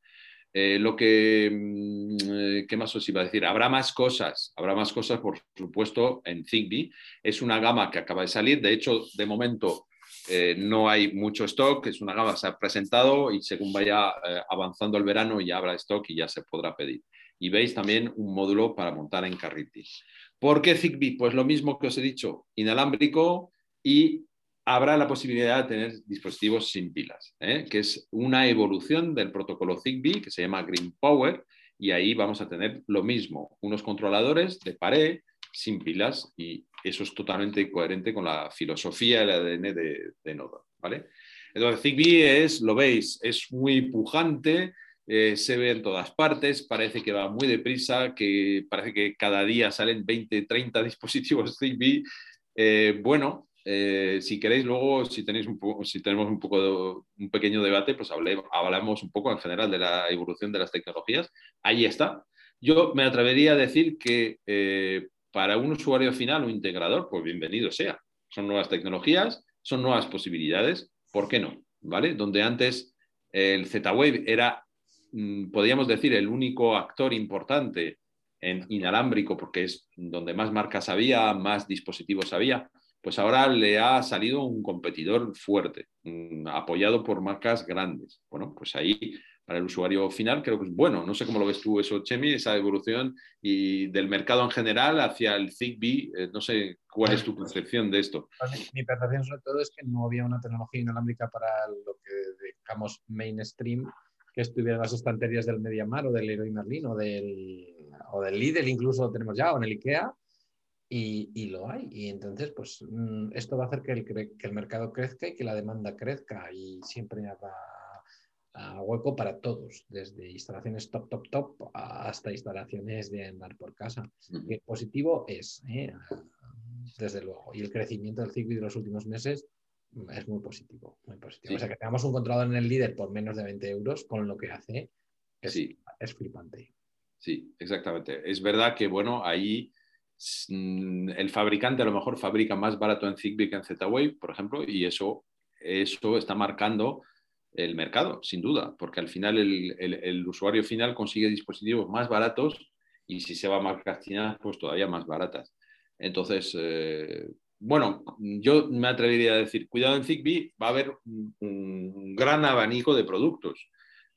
Eh, lo que, mm, eh, ¿qué más os iba a decir? Habrá más cosas, habrá más cosas, por supuesto, en Zigbee. Es una gama que acaba de salir, de hecho, de momento eh, no hay mucho stock, es una gama que se ha presentado y según vaya avanzando el verano ya habrá stock y ya se podrá pedir. Y veis también un módulo para montar en carritis. ¿Por qué Zigbee? Pues lo mismo que os he dicho, inalámbrico y habrá la posibilidad de tener dispositivos sin pilas, ¿eh? que es una evolución del protocolo Zigbee que se llama Green Power y ahí vamos a tener lo mismo, unos controladores de pared sin pilas y eso es totalmente coherente con la filosofía y el ADN de, de Nodo. ¿vale? Entonces Zigbee es, lo veis, es muy pujante, eh, se ve en todas partes, parece que va muy deprisa, que parece que cada día salen 20, 30 (laughs) dispositivos Zigbee. Eh, bueno, eh, si queréis luego, si, tenéis un si tenemos un, poco de, un pequeño debate, pues hablamos un poco en general de la evolución de las tecnologías. Ahí está. Yo me atrevería a decir que eh, para un usuario final o integrador, pues bienvenido sea. Son nuevas tecnologías, son nuevas posibilidades, ¿por qué no? ¿Vale? Donde antes el Z-Wave era, podríamos decir, el único actor importante en inalámbrico, porque es donde más marcas había, más dispositivos había pues ahora le ha salido un competidor fuerte, mm, apoyado por marcas grandes. Bueno, pues ahí para el usuario final creo que es bueno. No sé cómo lo ves tú eso, Chemi, esa evolución y del mercado en general hacia el Zigbee. Eh, no sé cuál es tu percepción de esto. Mi, percepción sobre todo es que no había una tecnología inalámbrica para lo que digamos mainstream que estuviera en las estanterías del MediaMar o del Leroy Merlin o del, o del Lidl incluso tenemos ya o en el IKEA y, lo hay. Y entonces, pues mm, esto va a hacer que el, que el mercado crezca y que la demanda crezca y siempre habrá hueco para todos, desde instalaciones top, top, top hasta instalaciones de andar por casa. El positivo es, ¿eh? desde luego, y el crecimiento del Zigbee de los últimos meses es muy positivo, muy positivo. O sea, que tengamos un controlador en el líder por menos de 20 euros con lo que hace, es, es flipante. Sí, exactamente. Es verdad que, bueno, ahí Mm, el fabricante a lo mejor fabrica más barato en Zigbee que en Z-Wave, por ejemplo, y eso, eso está marcando el mercado, sin duda, porque al final el, usuario final consigue dispositivos más baratos y si se va a marcas chinas, pues todavía más baratas. Entonces, eh, bueno, yo me atrevería a decir, cuidado en Zigbee, va a haber un gran abanico de productos.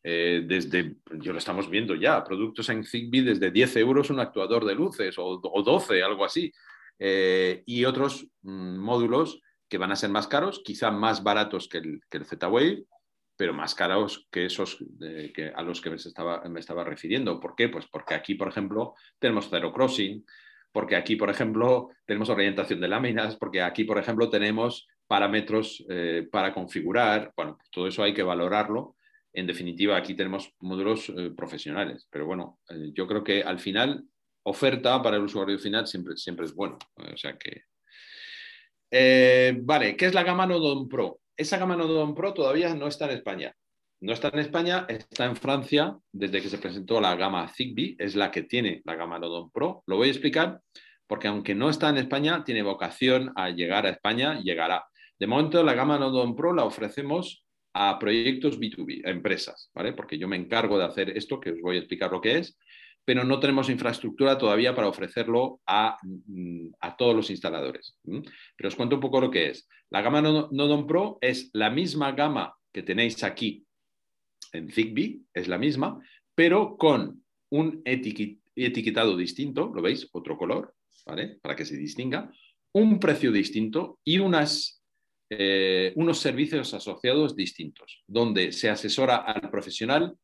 Eh, desde, yo lo estamos viendo ya, productos en Zigbee desde 10 euros un actuador de luces o, 12, algo así, eh, y otros mm, módulos que van a ser más caros, quizá más baratos que el, Z-Wave, pero más caros que esos eh, a los que me estaba, me estaba refiriendo. ¿Por qué? Pues porque aquí, por ejemplo, tenemos Zero Crossing, porque aquí, por ejemplo, tenemos orientación de láminas, porque aquí, por ejemplo, tenemos parámetros para configurar. Bueno, pues todo eso hay que valorarlo en definitiva, aquí tenemos módulos eh, profesionales, pero bueno, eh, yo creo que al final, oferta para el usuario final siempre, siempre es bueno. O sea que. Eh, vale, ¿qué es la gama Nodon Pro? Esa gama Nodon Pro todavía no está en España. No está en España, está en Francia desde que se presentó la gama Zigbee, es la que tiene la gama Nodon Pro. Lo voy a explicar porque aunque no está en España, tiene vocación a llegar a España, llegará. De momento, la gama Nodon Pro la ofrecemos a proyectos B2B, a empresas, ¿vale? Porque yo me encargo de hacer esto, que os voy a explicar lo que es, pero no tenemos infraestructura todavía para ofrecerlo a, mm, todos los instaladores. Pero os cuento un poco lo que es. La gama Nodon Pro es la misma gama que tenéis aquí en Zigbee, es la misma, pero con un etiquetado distinto, ¿lo veis? Otro color, ¿vale? Para que se distinga, un precio distinto y unas eh, unos servicios asociados distintos, donde se asesora al profesional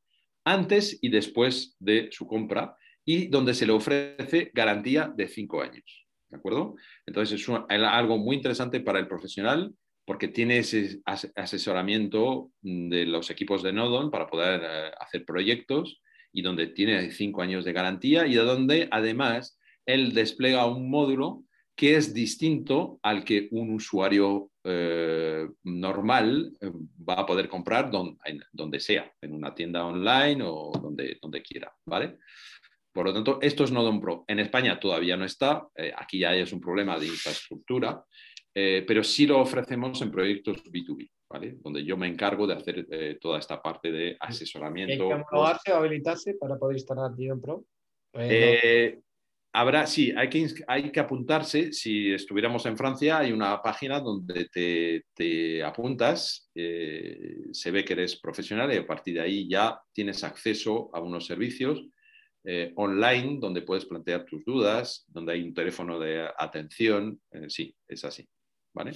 antes y después de su compra y donde se le ofrece garantía de cinco años. ¿De acuerdo? Entonces es algo muy interesante para el profesional porque tiene ese asesoramiento de los equipos de Nodon para poder eh, hacer proyectos y donde tiene cinco años de garantía y de donde además él despliega un módulo que es distinto al que un usuario eh, normal eh, va a poder comprar donde, donde sea, en una tienda online o donde, donde quiera, ¿vale? Por lo tanto, esto es Nodon Pro. En España todavía no está, aquí ya es un problema de infraestructura, pero sí lo ofrecemos en proyectos B2B. Donde yo me encargo de hacer eh, toda esta parte de asesoramiento. ¿Hay que homologarse o habilitarse para poder instalar Nodon Pro? Eh, habrá, sí, hay que, hay que apuntarse. Si estuviéramos en Francia, hay una página donde te, apuntas, eh, se ve que eres profesional y a partir de ahí ya tienes acceso a unos servicios online donde puedes plantear tus dudas, donde hay un teléfono de atención. sí, es así. ¿Vale?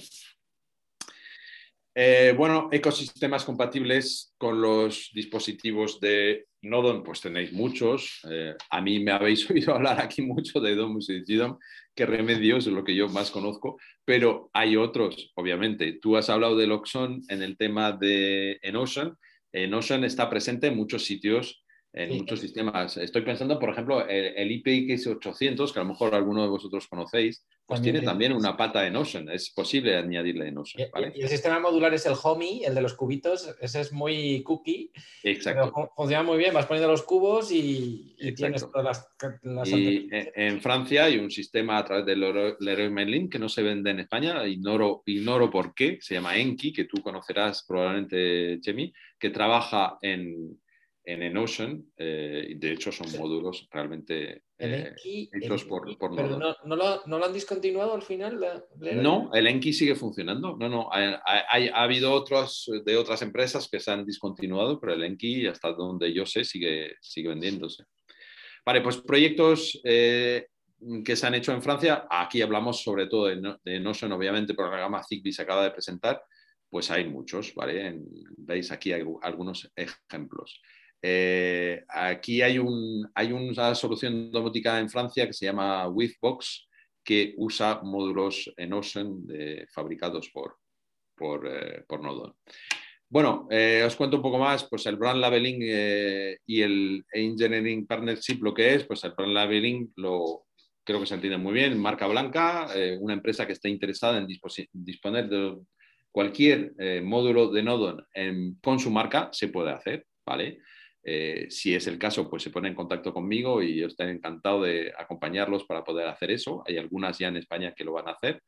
Eh, bueno, ecosistemas compatibles con los dispositivos de Nodon, pues tenéis muchos. Eh, a mí me habéis (laughs) oído hablar aquí mucho de Domus y GDOM, que remedios es lo que yo más conozco, pero hay otros, obviamente. Tú has hablado de Loxon en el tema de Enocean. Enocean está presente en muchos sitios en muchos sistemas. Estoy pensando, por ejemplo, el, IPX800, que a lo mejor alguno de vosotros conocéis, pues tiene también una pata en Ocean. Es posible añadirle en Ocean. Y, el sistema modular es el Homey, el de los cubitos. Ese es muy cookie. Exacto. funciona muy bien. Vas poniendo los cubos y, tienes todas las. y en, Francia hay un sistema a través del Leroy Merlin que no se vende en España. Ignoro, ignoro por qué. Se llama Enki, que tú conocerás probablemente, Chemi, que trabaja en en Enocean, eh, de hecho son módulos realmente eh, hechos por, por no, no, lo, han discontinuado al final? no, el Enki sigue funcionando. No, no, ha, habido otros de otras empresas que se han discontinuado, pero el Enki, hasta donde yo sé, sigue, sigue vendiéndose. Vale, pues proyectos eh, que se han hecho en Francia, aquí hablamos sobre todo de, de Notion, obviamente, por la gama Zigbee se acaba de presentar, pues hay muchos, ¿vale? Veis aquí algunos ejemplos. Eh, aquí hay, un, hay una solución domótica en Francia que se llama Withbox, que usa módulos en Ocean fabricados por, por, eh, Nodon. Bueno, eh, os cuento un poco más, pues el brand labeling y el engineering partnership lo que es, pues el brand labeling lo creo que se entiende muy bien, marca blanca, una empresa que esté interesada en disponer de cualquier módulo de Nodon con su marca se puede hacer, ¿vale? Eh, si es el caso, pues se pone en contacto conmigo y yo estaré encantado de acompañarlos para poder hacer eso. Hay algunas ya en España que lo van a hacer.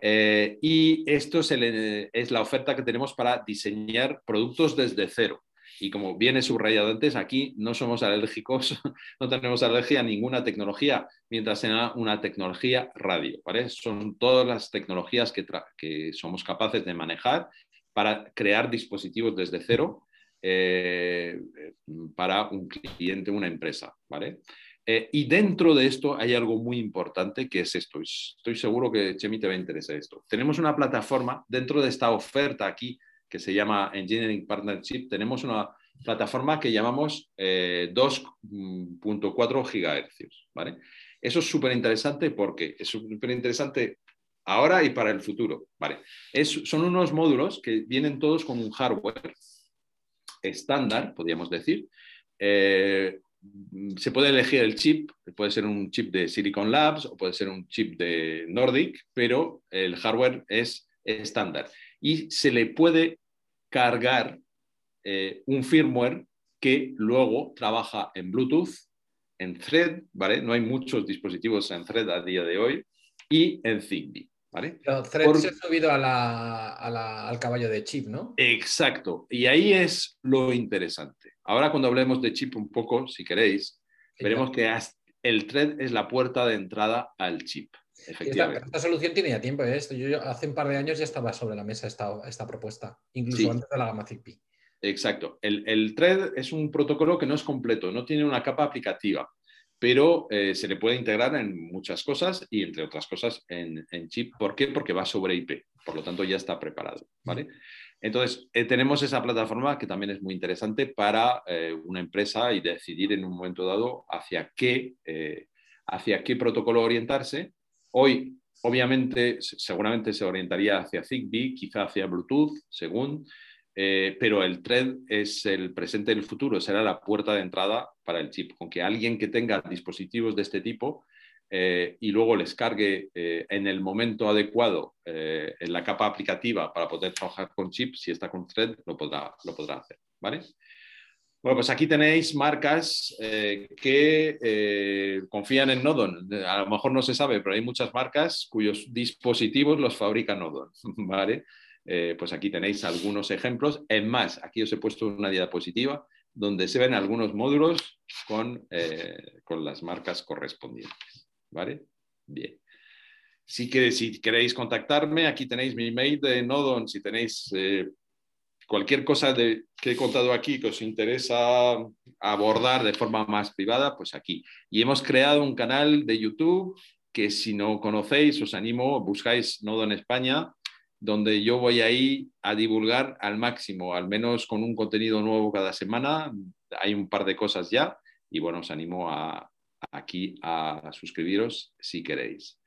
Eh, y esto es, la oferta que tenemos para diseñar productos desde cero. Y como viene subrayado antes, aquí no somos alérgicos, (laughs) no tenemos alergia a ninguna tecnología, mientras sea una tecnología radio. Son todas las tecnologías que somos capaces de manejar para crear dispositivos desde cero eh, para un cliente, una empresa, ¿vale? Eh, y dentro de esto hay algo muy importante que es esto. Estoy seguro que Chemi te va a interesar esto. Tenemos una plataforma dentro de esta oferta aquí que se llama Engineering Partnership. Tenemos una plataforma que llamamos 2.4 eh, gigahercios, ¿vale? Eso es súper interesante porque es súper interesante ahora y para el futuro, ¿vale? son unos módulos que vienen todos con un hardware estándar, podríamos decir. Eh, se puede elegir el chip, puede ser un chip de Silicon Labs o puede ser un chip de Nordic, pero el hardware es estándar. Y se le puede cargar eh, un firmware que luego trabaja en Bluetooth, en Thread, ¿vale? No hay muchos dispositivos en Thread a día de hoy, y en Zigbee. ¿Vale? Thread se ha subido al caballo de chip, ¿no? Exacto. Y ahí es lo interesante. Ahora cuando hablemos de chip un poco, si queréis, veremos que el thread es la puerta de entrada al chip. Efectivamente. Esta, solución tiene ya tiempo. ¿eh? Yo, hace un par de años ya estaba sobre la mesa esta, esta propuesta, incluso antes de la gama Zigbee. Exacto. El, el thread es un protocolo que no es completo, no tiene una capa aplicativa pero eh, se le puede integrar en muchas cosas y entre otras cosas en, chip. ¿Por qué? Porque va sobre IP, por lo tanto ya está preparado. ¿vale? Entonces, eh, tenemos esa plataforma que también es muy interesante para eh, una empresa y decidir en un momento dado hacia qué, hacia qué protocolo orientarse. Hoy, obviamente, seguramente se orientaría hacia Zigbee, quizá hacia Bluetooth, según. Eh, pero el thread es el presente del futuro, será la puerta de entrada para el chip. Con que alguien que tenga dispositivos de este tipo eh, y luego les cargue eh, en el momento adecuado en la capa aplicativa para poder trabajar con chip, si está con thread, lo podrá, lo podrá hacer. ¿vale? Bueno, pues aquí tenéis marcas que confían en Nodon. A lo mejor no se sabe, pero hay muchas marcas cuyos dispositivos los fabrica Nodon, (laughs) ¿vale? Eh, pues aquí tenéis algunos ejemplos. Es más, aquí os he puesto una diapositiva donde se ven algunos módulos con, con las marcas correspondientes, ¿vale? Bien. Si, que, si queréis contactarme, aquí tenéis mi email de Nodon. Si tenéis cualquier cosa de, que he contado aquí que os interesa abordar de forma más privada, pues aquí. Y hemos creado un canal de YouTube que si no conocéis, os animo, buscáis Nodo en España, donde yo voy ahí a divulgar al máximo, al menos con un contenido nuevo cada semana. Hay un par de cosas ya y bueno, os animo a, aquí a suscribiros si queréis.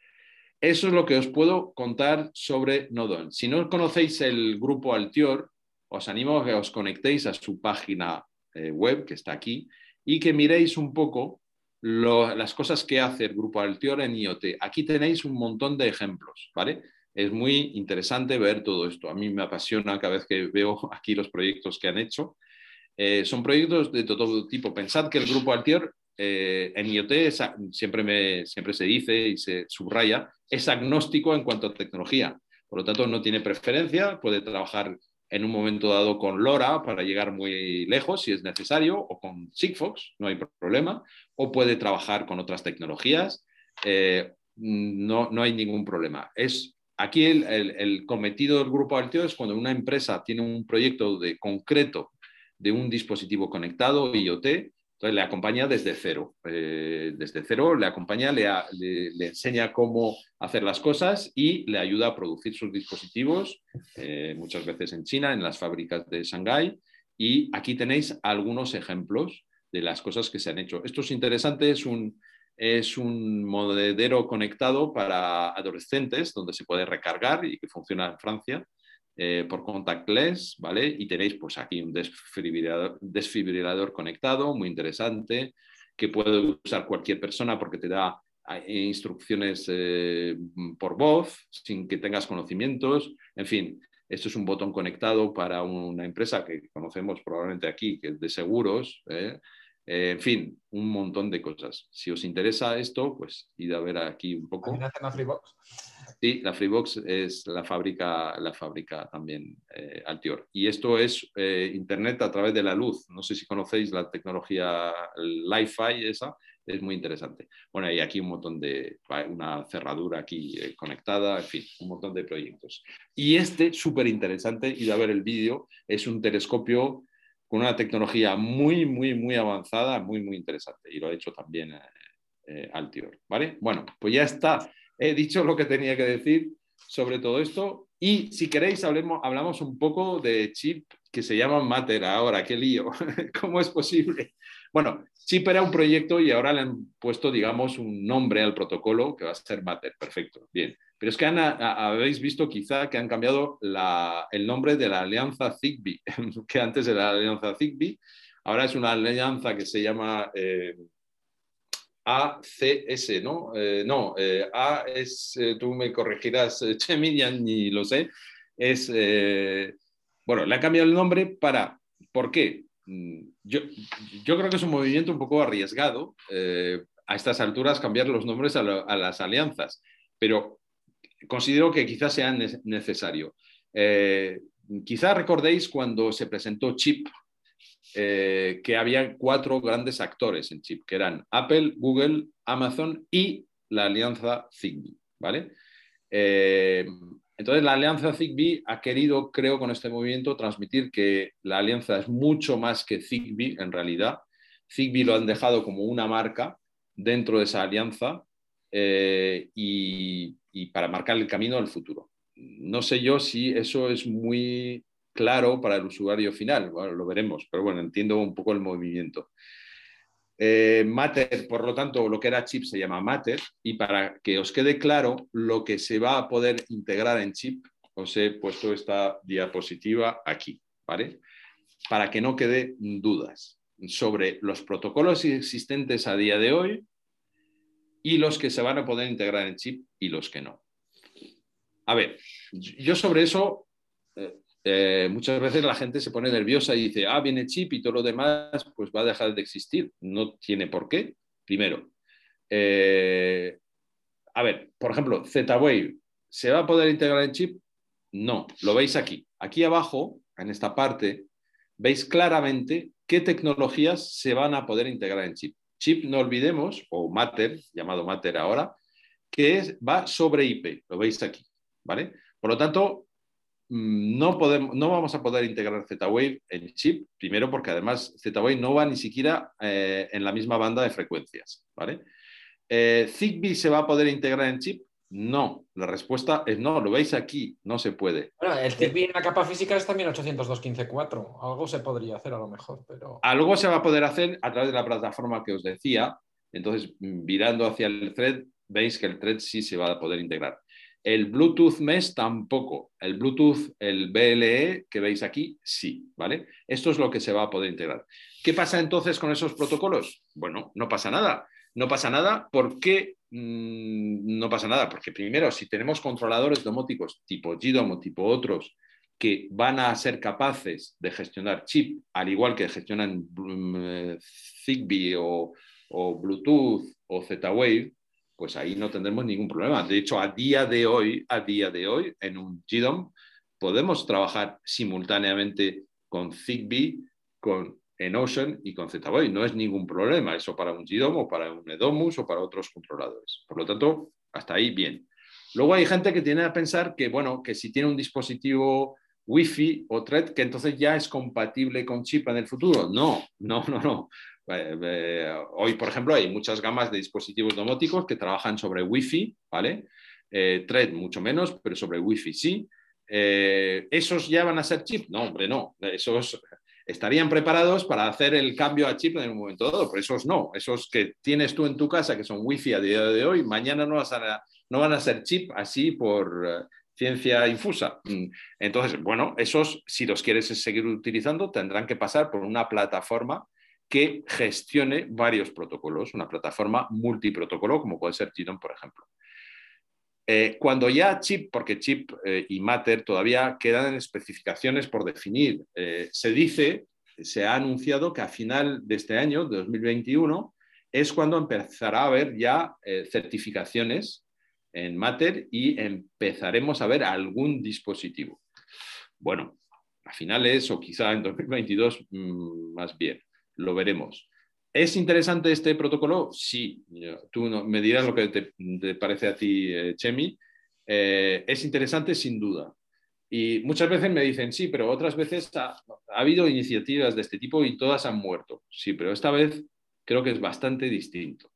Eso es lo que os puedo contar sobre Nodon. Si no conocéis el grupo Altior, os animo a que os conectéis a su página eh, web, que está aquí, y que miréis un poco las cosas que hace el grupo Altior en IoT. Aquí tenéis un montón de ejemplos, ¿vale? Es muy interesante ver todo esto. A mí me apasiona cada vez que veo (laughs) aquí los proyectos que han hecho. Eh, son proyectos de todo tipo. Pensad que el grupo Altior eh, en IoT siempre, me, siempre se dice y se subraya, es agnóstico en cuanto a tecnología. Por lo tanto, no tiene preferencia, puede trabajar en un momento dado con LoRa para llegar muy lejos si es necesario, o con Sigfox, no hay problema, o puede trabajar con otras tecnologías, eh, no, no, hay ningún problema. Es, aquí el, cometido del grupo Alteo es cuando una empresa tiene un proyecto de concreto de un dispositivo conectado, IoT, entonces le acompaña desde cero. Eh, desde cero le acompaña, le, enseña cómo hacer las cosas y le ayuda a producir sus dispositivos, eh, muchas veces en China, en las fábricas de Shanghái. Y aquí tenéis algunos ejemplos de las cosas que se han hecho. Esto es interesante, es un, es un monedero conectado para adolescentes donde se puede recargar y que funciona en Francia. Eh, por contactless, ¿vale? Y tenéis pues aquí un desfibrilador, conectado, muy interesante, que puede usar cualquier persona porque te da eh, instrucciones eh, por voz, sin que tengas conocimientos. En fin, esto es un botón conectado para una empresa que conocemos probablemente aquí, que es de seguros. En fin, un montón de cosas. Si os interesa esto, pues id a ver aquí un poco. Sí, la Freebox es la fábrica, la fábrica también eh, Altior. Y esto es eh, Internet a través de la luz. No sé si conocéis la tecnología Li-Fi, esa es muy interesante. Bueno, hay aquí un montón de, una cerradura aquí eh, conectada, en fin, un montón de proyectos. Y este, súper interesante, id a ver el vídeo, es un telescopio con una tecnología muy, muy, muy avanzada, muy, muy interesante. Y lo ha hecho también Altior, ¿vale? Bueno, pues ya está he dicho lo que tenía que decir sobre todo esto. Y si queréis, hablemos, hablamos un poco de chip que se llama Matter ahora. ¡Qué lío! (laughs) ¿Cómo es posible? Bueno, chip era un proyecto y ahora le han puesto, digamos, un nombre al protocolo que va a ser Matter. Perfecto, bien. Pero es que habéis visto quizá que han cambiado el nombre de la alianza Zigbee, (laughs) que antes era la alianza Zigbee, ahora es una alianza que se llama eh, ACS, ¿no? Eh, no, eh, A es, tú me corregirás, (laughs) Chemi, ni lo sé, es, bueno, le han cambiado el nombre para, ¿por qué? Mm, yo, yo creo que es un movimiento un poco arriesgado a estas alturas cambiar los nombres a, a, las alianzas, pero considero que quizás sea necesario. quizás recordéis cuando se presentó Chip eh, que había cuatro grandes actores en chip, que eran Apple, Google, Amazon y la alianza Zigbee, ¿vale? Eh, entonces, la alianza Zigbee ha querido, creo, con este movimiento transmitir que la alianza es mucho más que Zigbee en realidad. Zigbee lo han dejado como una marca dentro de esa alianza eh, y, y para marcar el camino al futuro. No sé yo si eso es muy claro para el usuario final. Lo veremos, pero bueno, entiendo un poco el movimiento. Eh, Matter, por lo tanto, lo que era chip se llama Matter y para que os quede claro lo que se va a poder integrar en chip, os he puesto esta diapositiva aquí, ¿vale? Para que no quede dudas sobre los protocolos existentes a día de hoy y los que se van a poder integrar en chip y los que no. A ver, yo sobre eso eh, eh, muchas veces la gente se pone nerviosa y dice, ah, viene chip y todo lo demás, pues va a dejar de existir. No tiene por qué, primero. Eh, a ver, por ejemplo, Z-Wave, ¿se va a poder integrar en chip? No, lo veis aquí. Aquí abajo, en esta parte, veis claramente qué tecnologías se van a poder integrar en chip. Chip, no olvidemos, o Matter, llamado Matter ahora, que va sobre IP, lo veis aquí, ¿vale? Por lo tanto, mm, no, podemos, no vamos a poder integrar Z-Wave en chip, primero porque además Z-Wave no va ni siquiera eh, en la misma banda de frecuencias, ¿vale? Eh, ¿Zigbee se va a poder integrar en chip? No, la respuesta es no, lo veis aquí, no se puede. Bueno, el Zigbee en la capa física es también 802.15.4, algo se podría hacer a lo mejor, pero... Algo se va a poder hacer a través de la plataforma que os decía, entonces virando hacia el thread, veis que el thread sí se va a poder integrar. El Bluetooth Mesh tampoco. El Bluetooth, el BLE que veis aquí, sí, ¿vale? Esto es lo que se va a poder integrar. ¿Qué pasa entonces con esos protocolos? Bueno, no pasa nada. No pasa nada. ¿Por qué mm, no pasa nada? Porque primero, si tenemos controladores domóticos tipo GDOM o tipo otros que van a ser capaces de gestionar chip, al igual que gestionan mm, Zigbee o, Bluetooth o Z-Wave, pues ahí no tendremos ningún problema. De hecho, a día de hoy, a día de hoy, en un GDOM podemos trabajar simultáneamente con Zigbee, con Enocean y con Z-Wave. No es ningún problema eso para un GDOM o para un Edomus o para otros controladores. Por lo tanto, hasta ahí bien. Luego hay gente que tiene a pensar que, bueno, que si tiene un dispositivo Wi-Fi o Thread, que entonces ya es compatible con chip en el futuro. No, no, no, no. Eh, eh, hoy, por ejemplo, hay muchas gamas de dispositivos domóticos que trabajan sobre Wi-Fi, ¿vale? Eh, Thread mucho menos, pero sobre Wi-Fi sí. ¿Esos ya van a ser chip? No, hombre, no. Esos estarían preparados para hacer el cambio a chip en un momento dado, pero esos no. Esos que tienes tú en tu casa, que son Wi-Fi a día de hoy, mañana no, no van a ser chip así por ciencia infusa. Mm. Entonces, bueno, esos, si los quieres seguir utilizando, tendrán que pasar por una plataforma que gestione varios protocolos, una plataforma multiprotocolo, como puede ser GDOM, por ejemplo. Eh, cuando ya chip, porque chip eh, y matter todavía quedan especificaciones por definir, eh, se dice, se ha anunciado que a final de este año, de 2021, es cuando empezará a haber ya certificaciones en matter y empezaremos a ver algún dispositivo. Bueno, a finales o quizá en 2022 mm, más bien lo veremos. ¿Es interesante este protocolo? Sí. Tú me dirás lo que te, parece a ti, eh, Chemi. Eh, es interesante sin duda. Y muchas veces me dicen, sí, pero otras veces ha, habido iniciativas de este tipo y todas han muerto. Sí, pero esta vez creo que es bastante distinto.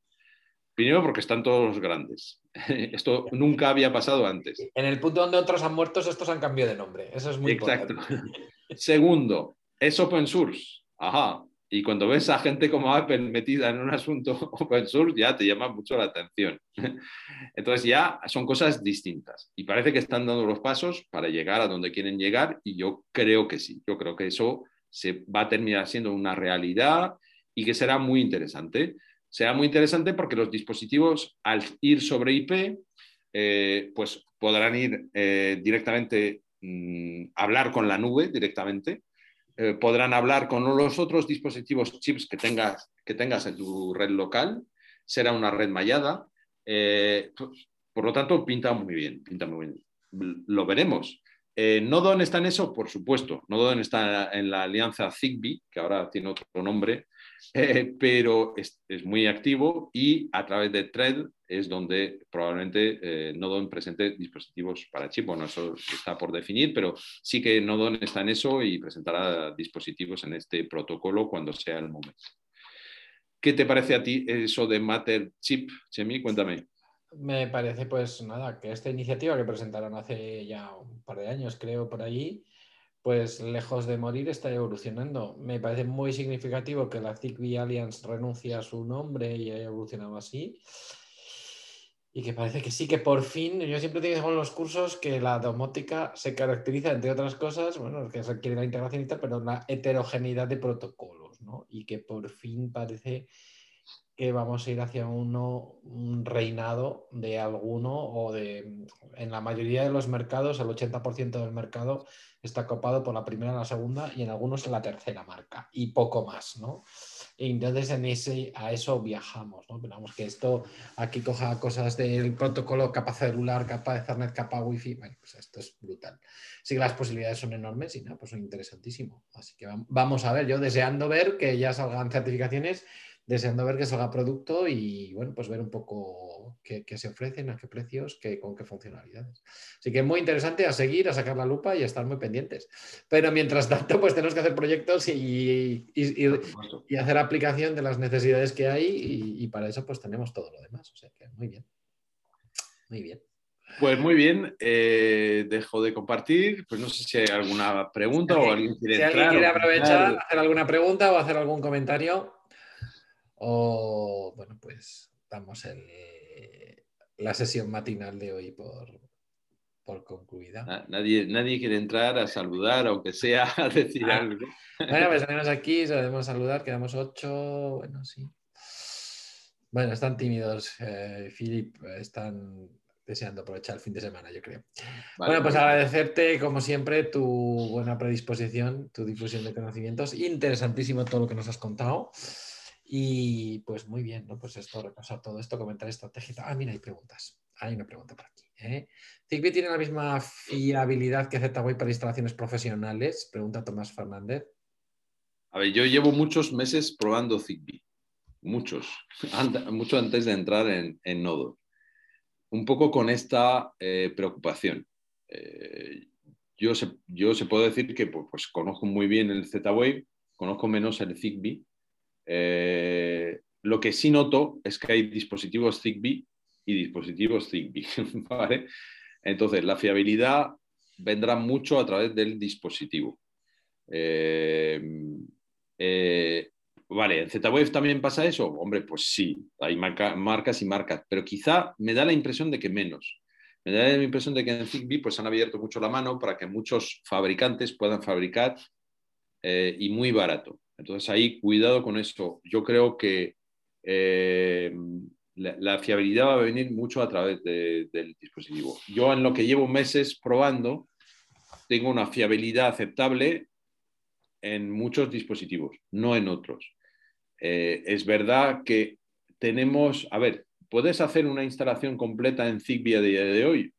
Primero porque están todos los grandes. (laughs) Esto nunca había pasado antes. En el punto donde otros han muerto, estos han cambiado de nombre. Eso es muy Exacto. (laughs) Segundo, es open source. Ajá. Y cuando ves a gente como Apple metida en un asunto (laughs) open source, ya te llama mucho la atención. (laughs) Entonces ya son cosas distintas. Y parece que están dando los pasos para llegar a donde quieren llegar y yo creo que sí. Yo creo que eso se va a terminar siendo una realidad y que será muy interesante. Será muy interesante porque los dispositivos al ir sobre IP, eh, pues podrán ir eh, directamente, mm, hablar con la nube directamente eh, podrán hablar con los otros dispositivos chips que tengas, que tengas en tu red local, será una red mallada. Eh, por lo tanto, pinta muy bien, pinta muy bien. Lo veremos. Eh, Nodon está en eso, por supuesto. Nodon está en la alianza Zigbee, que ahora tiene otro nombre, eh, pero es, muy activo y a través de Thread es donde probablemente eh, Nodon presente dispositivos para chip. Bueno, eso está por definir, pero sí que Nodon está en eso y presentará dispositivos en este protocolo cuando sea el momento. ¿Qué te parece a ti eso de Matter Chip, Chemi? Cuéntame. Me parece, pues nada, que esta iniciativa que presentaron hace ya un par de años, creo, por allí, pues lejos de morir está evolucionando. Me parece muy significativo que la Zigbee Alliance renuncie a su nombre y haya evolucionado así. Y que parece que sí, que por fin, yo siempre digo en los cursos que la domótica se caracteriza, entre otras cosas, bueno, que requiere la integración y tal, pero una heterogeneidad de protocolos, ¿no? Y que por fin parece que vamos a ir hacia uno, un reinado de alguno o de, en la mayoría de los mercados, el 80% del mercado está copado por la primera, la segunda y en algunos la tercera marca y poco más, ¿no? Y entonces en ese, a eso viajamos, ¿no? Esperamos que esto aquí coja cosas del protocolo capa celular, capa Ethernet, capa Wi-Fi, bueno, pues esto es brutal. Sí que las posibilidades son enormes y nada, pues son interesantísimo. Así que vamos a ver, yo deseando ver que ya salgan certificaciones deseando ver que salga producto y bueno, pues ver un poco qué, se ofrecen, a qué precios, qué, con qué funcionalidades. Así que muy interesante a seguir, a sacar la lupa y a estar muy pendientes. Pero mientras tanto, pues tenemos que hacer proyectos y, y, hacer aplicación de las necesidades que hay y, para eso pues tenemos todo lo demás. O sea que muy bien. Muy bien. Pues muy bien, eh, dejo de compartir. Pues no sé si hay alguna pregunta o alguien quiere. Si alguien quiere aprovechar, hacer alguna pregunta o hacer algún comentario. O, bueno, pues damos la sesión matinal de hoy por, por concluida. Nadie, nadie quiere entrar a saludar, aunque sea (laughs) a decir ah. algo. Bueno, pues (laughs) tenemos aquí, debemos saludar, quedamos ocho, bueno, sí. Bueno, están tímidos, eh, Philip, están deseando aprovechar el fin de semana, yo creo. bueno, pues agradecerte, como siempre, tu buena predisposición, tu difusión de conocimientos. Interesantísimo todo lo que nos has contado. Y pues muy bien, ¿no? Pues esto, repasar todo esto, comentar estrategia. Ah, mira, hay preguntas. Hay una pregunta por aquí. ¿eh? ¿Zigbee tiene la misma fiabilidad que Z-Wave para instalaciones profesionales? Pregunta Tomás Fernández. A ver, yo llevo muchos meses probando Zigbee. Muchos. (laughs) mucho antes de entrar en, Nodo. Un poco con esta eh, preocupación. Eh, yo, se, yo se puedo decir que pues, pues, conozco muy bien el Z-Wave, conozco menos el Zigbee eh, lo que sí noto es que hay dispositivos Zigbee y dispositivos Zigbee. (laughs) Entonces, la fiabilidad vendrá mucho a través del dispositivo. Eh, eh, vale, ¿en Z-Wave también pasa eso? Hombre, pues sí, hay marcas y marcas, pero quizá me da la impresión de que menos. Me da la impresión de que en Zigbee pues, han abierto mucho la mano para que muchos fabricantes puedan fabricar y muy barato. Entonces ahí cuidado con eso. Yo creo que eh, la, fiabilidad va a venir mucho a través del dispositivo. Yo en lo que llevo meses probando, tengo una fiabilidad aceptable en muchos dispositivos, no en otros. Eh, es verdad que tenemos, a ver, ¿puedes hacer una instalación completa en Zigbee a día de hoy?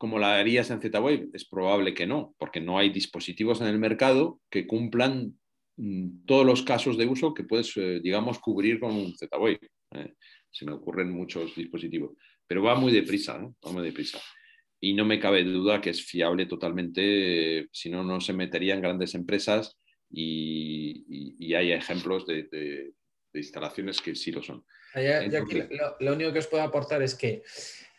como la harías en Z-Wave? Es probable que no, porque no hay dispositivos en el mercado que cumplan todos los casos de uso que puedes, eh, digamos, cubrir con un Z-Wave. ¿eh? se me ocurren muchos dispositivos, pero va muy deprisa, ¿no? va muy deprisa. Y no me cabe duda que es fiable totalmente, si no, no se metería en grandes empresas y, hay ejemplos de, instalaciones que sí lo son. lo, único que os puedo aportar es que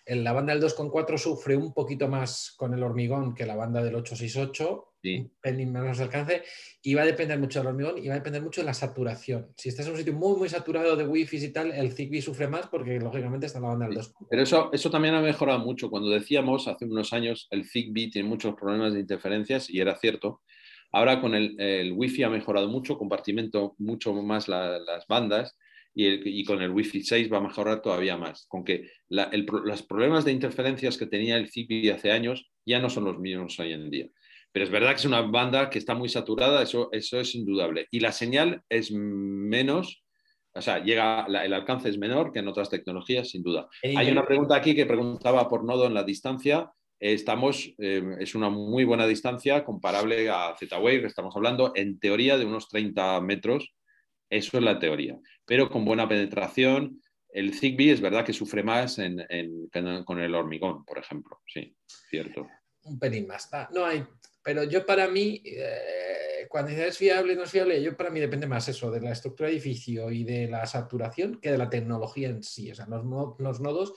la banda del 2.4 sufre un poquito más con el hormigón que la banda del 868 un pelín menos alcance, y va a depender mucho del hormigón y va a depender mucho de la saturación. Si estás en un sitio muy, muy saturado de wifi y tal, el Zigbee sufre más porque lógicamente está en la banda del 2. Pero eso, eso también ha mejorado mucho. Cuando decíamos hace unos años el Zigbee tiene muchos problemas de interferencias y era cierto. Ahora con el, el Wi-Fi ha mejorado mucho, compartimento mucho más las bandas y, y, con el Wi-Fi 6 va a mejorar todavía más. Con que los problemas de interferencias que tenía el Zigbee hace años ya no son los mismos hoy en día. Pero es verdad que es una banda que está muy saturada, eso, eso es indudable. Y la señal es menos, o sea, llega, el alcance es menor que en otras tecnologías, sin duda. Hay una pregunta aquí que preguntaba por nodo en la distancia. Estamos, eh, es una muy buena distancia comparable a Z-Wave, estamos hablando en teoría de unos 30 metros, eso es la teoría, pero con buena penetración. El Zigbee es verdad que sufre más con el hormigón, por ejemplo, sí, cierto. Un pelín más. no hay pero yo para mí, eh, cuando dices es fiable no es fiable, yo para mí depende más eso, de la estructura de edificio y de la saturación que de la tecnología en sí. O sea, los, los nodos,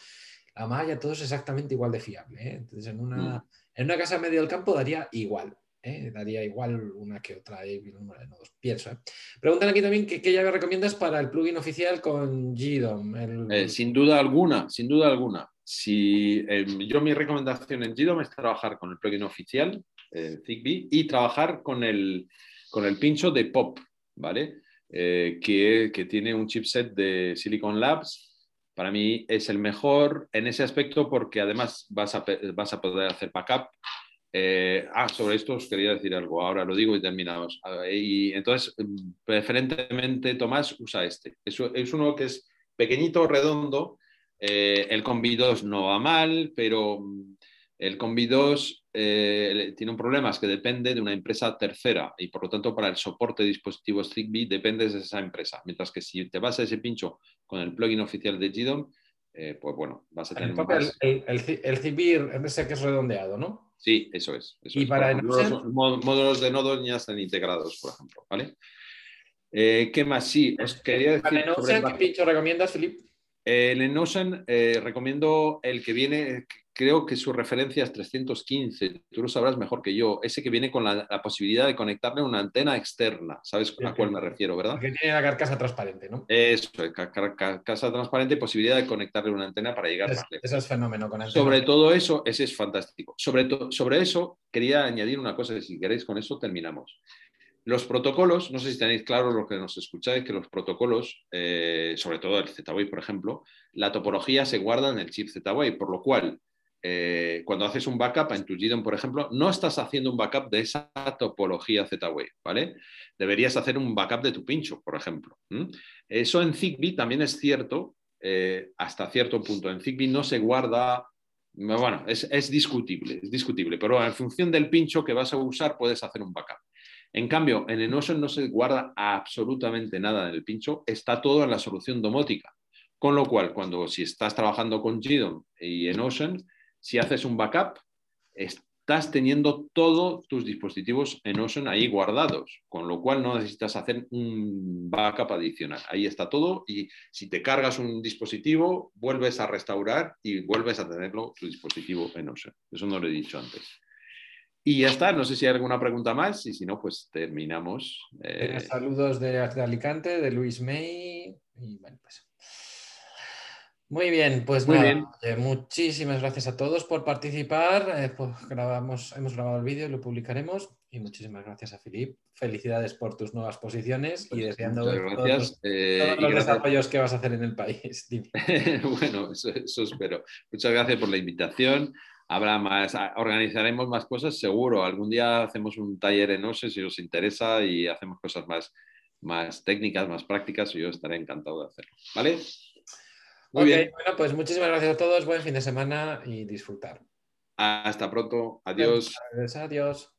la malla, todo es exactamente igual de fiable. ¿eh? Entonces, en una, mm. en una casa medio del campo daría igual. ¿eh? daría igual una que otra número de nodos, pienso. Preguntan aquí también qué, llave recomiendas para el plugin oficial con GDOM. sin duda alguna, sin duda alguna. Si, yo mi recomendación en GDOM es trabajar con el plugin oficial eh, Zigbee y trabajar con el, con el pincho de POP, ¿vale? eh, que, que, tiene un chipset de Silicon Labs. Para mí es el mejor en ese aspecto porque además vas a, vas a poder hacer backup. Eh, ah, sobre esto os quería decir algo, ahora lo digo y terminamos. Y entonces, preferentemente, Tomás usa este. Es, es uno que es pequeñito, redondo. Eh, el Combi 2 no va mal, pero el Combi 2 eh, tiene un problema, es que depende de una empresa tercera y por lo tanto para el soporte de dispositivos Zigbee dependes de esa empresa. Mientras que si te vas a ese pincho con el plugin oficial de GDOM, eh, pues bueno, vas a tener más... El, el, el, Zigbee ese que es redondeado, ¿no? Sí, eso es. y para módulos, módulos, de nodos ya están integrados, por ejemplo, ¿vale? Eh, ¿Qué más? Sí, os quería decir... ¿Qué pincho recomiendas, Felipe? El en Ocean recomiendo el que viene, creo que su referencia es 315, tú lo sabrás mejor que yo, ese que viene con la, posibilidad de conectarle una antena externa, ¿sabes a cuál me refiero, verdad? Que tiene la carcasa transparente, ¿no? Eso, carcasa transparente, posibilidad de conectarle una antena para llegar más lejos. Eso es fenómeno con Sobre todo eso, ese es fantástico. Sobre, sobre eso, quería añadir una cosa, si queréis con eso terminamos. Los protocolos, no sé si tenéis claro lo que nos escucháis, que los protocolos, eh, sobre todo el Z-Wave, por ejemplo, la topología se guarda en el chip Z-Wave, por lo cual eh, cuando haces un backup en tu GDOM, por ejemplo, no estás haciendo un backup de esa topología Z-Wave, ¿vale? Deberías hacer un backup de tu pincho, por ejemplo. Eso en Zigbee también es cierto, eh, hasta cierto punto. En Zigbee no se guarda, bueno, es, discutible, es discutible, pero en función del pincho que vas a usar puedes hacer un backup. En cambio, en Enotion no se guarda absolutamente nada en el pincho, está todo en la solución domótica. Con lo cual, cuando si estás trabajando con GDOM y Enotion, si haces un backup, estás teniendo todos tus dispositivos en Ocean ahí guardados, con lo cual no necesitas hacer un backup adicional. Ahí está todo y si te cargas un dispositivo, vuelves a restaurar y vuelves a tenerlo tu dispositivo en Ocean. Eso no lo he dicho antes. Y ya está, no sé si hay alguna pregunta más y si no, pues terminamos. Eh, saludos de, Alicante, de Luis May y bueno, pues muy bien, pues Muy bien. muchísimas gracias a todos por participar. Eh, pues grabamos, hemos grabado el vídeo y lo publicaremos. Y muchísimas gracias a Filip. Felicidades por tus nuevas posiciones y pues deseando todos, eh, los desarrollos que vas a hacer en el país. (laughs) (laughs) bueno, eso, espero. Muchas gracias por la invitación. Habrá más, organizaremos más cosas, seguro. Algún día hacemos un taller en OSE si os interesa y hacemos cosas más, más técnicas, más prácticas y yo estaré encantado de hacerlo. ¿Vale? Muy bien. Bueno, pues muchísimas gracias a todos. Buen fin de semana y disfrutar. Hasta pronto. Adiós. Adiós.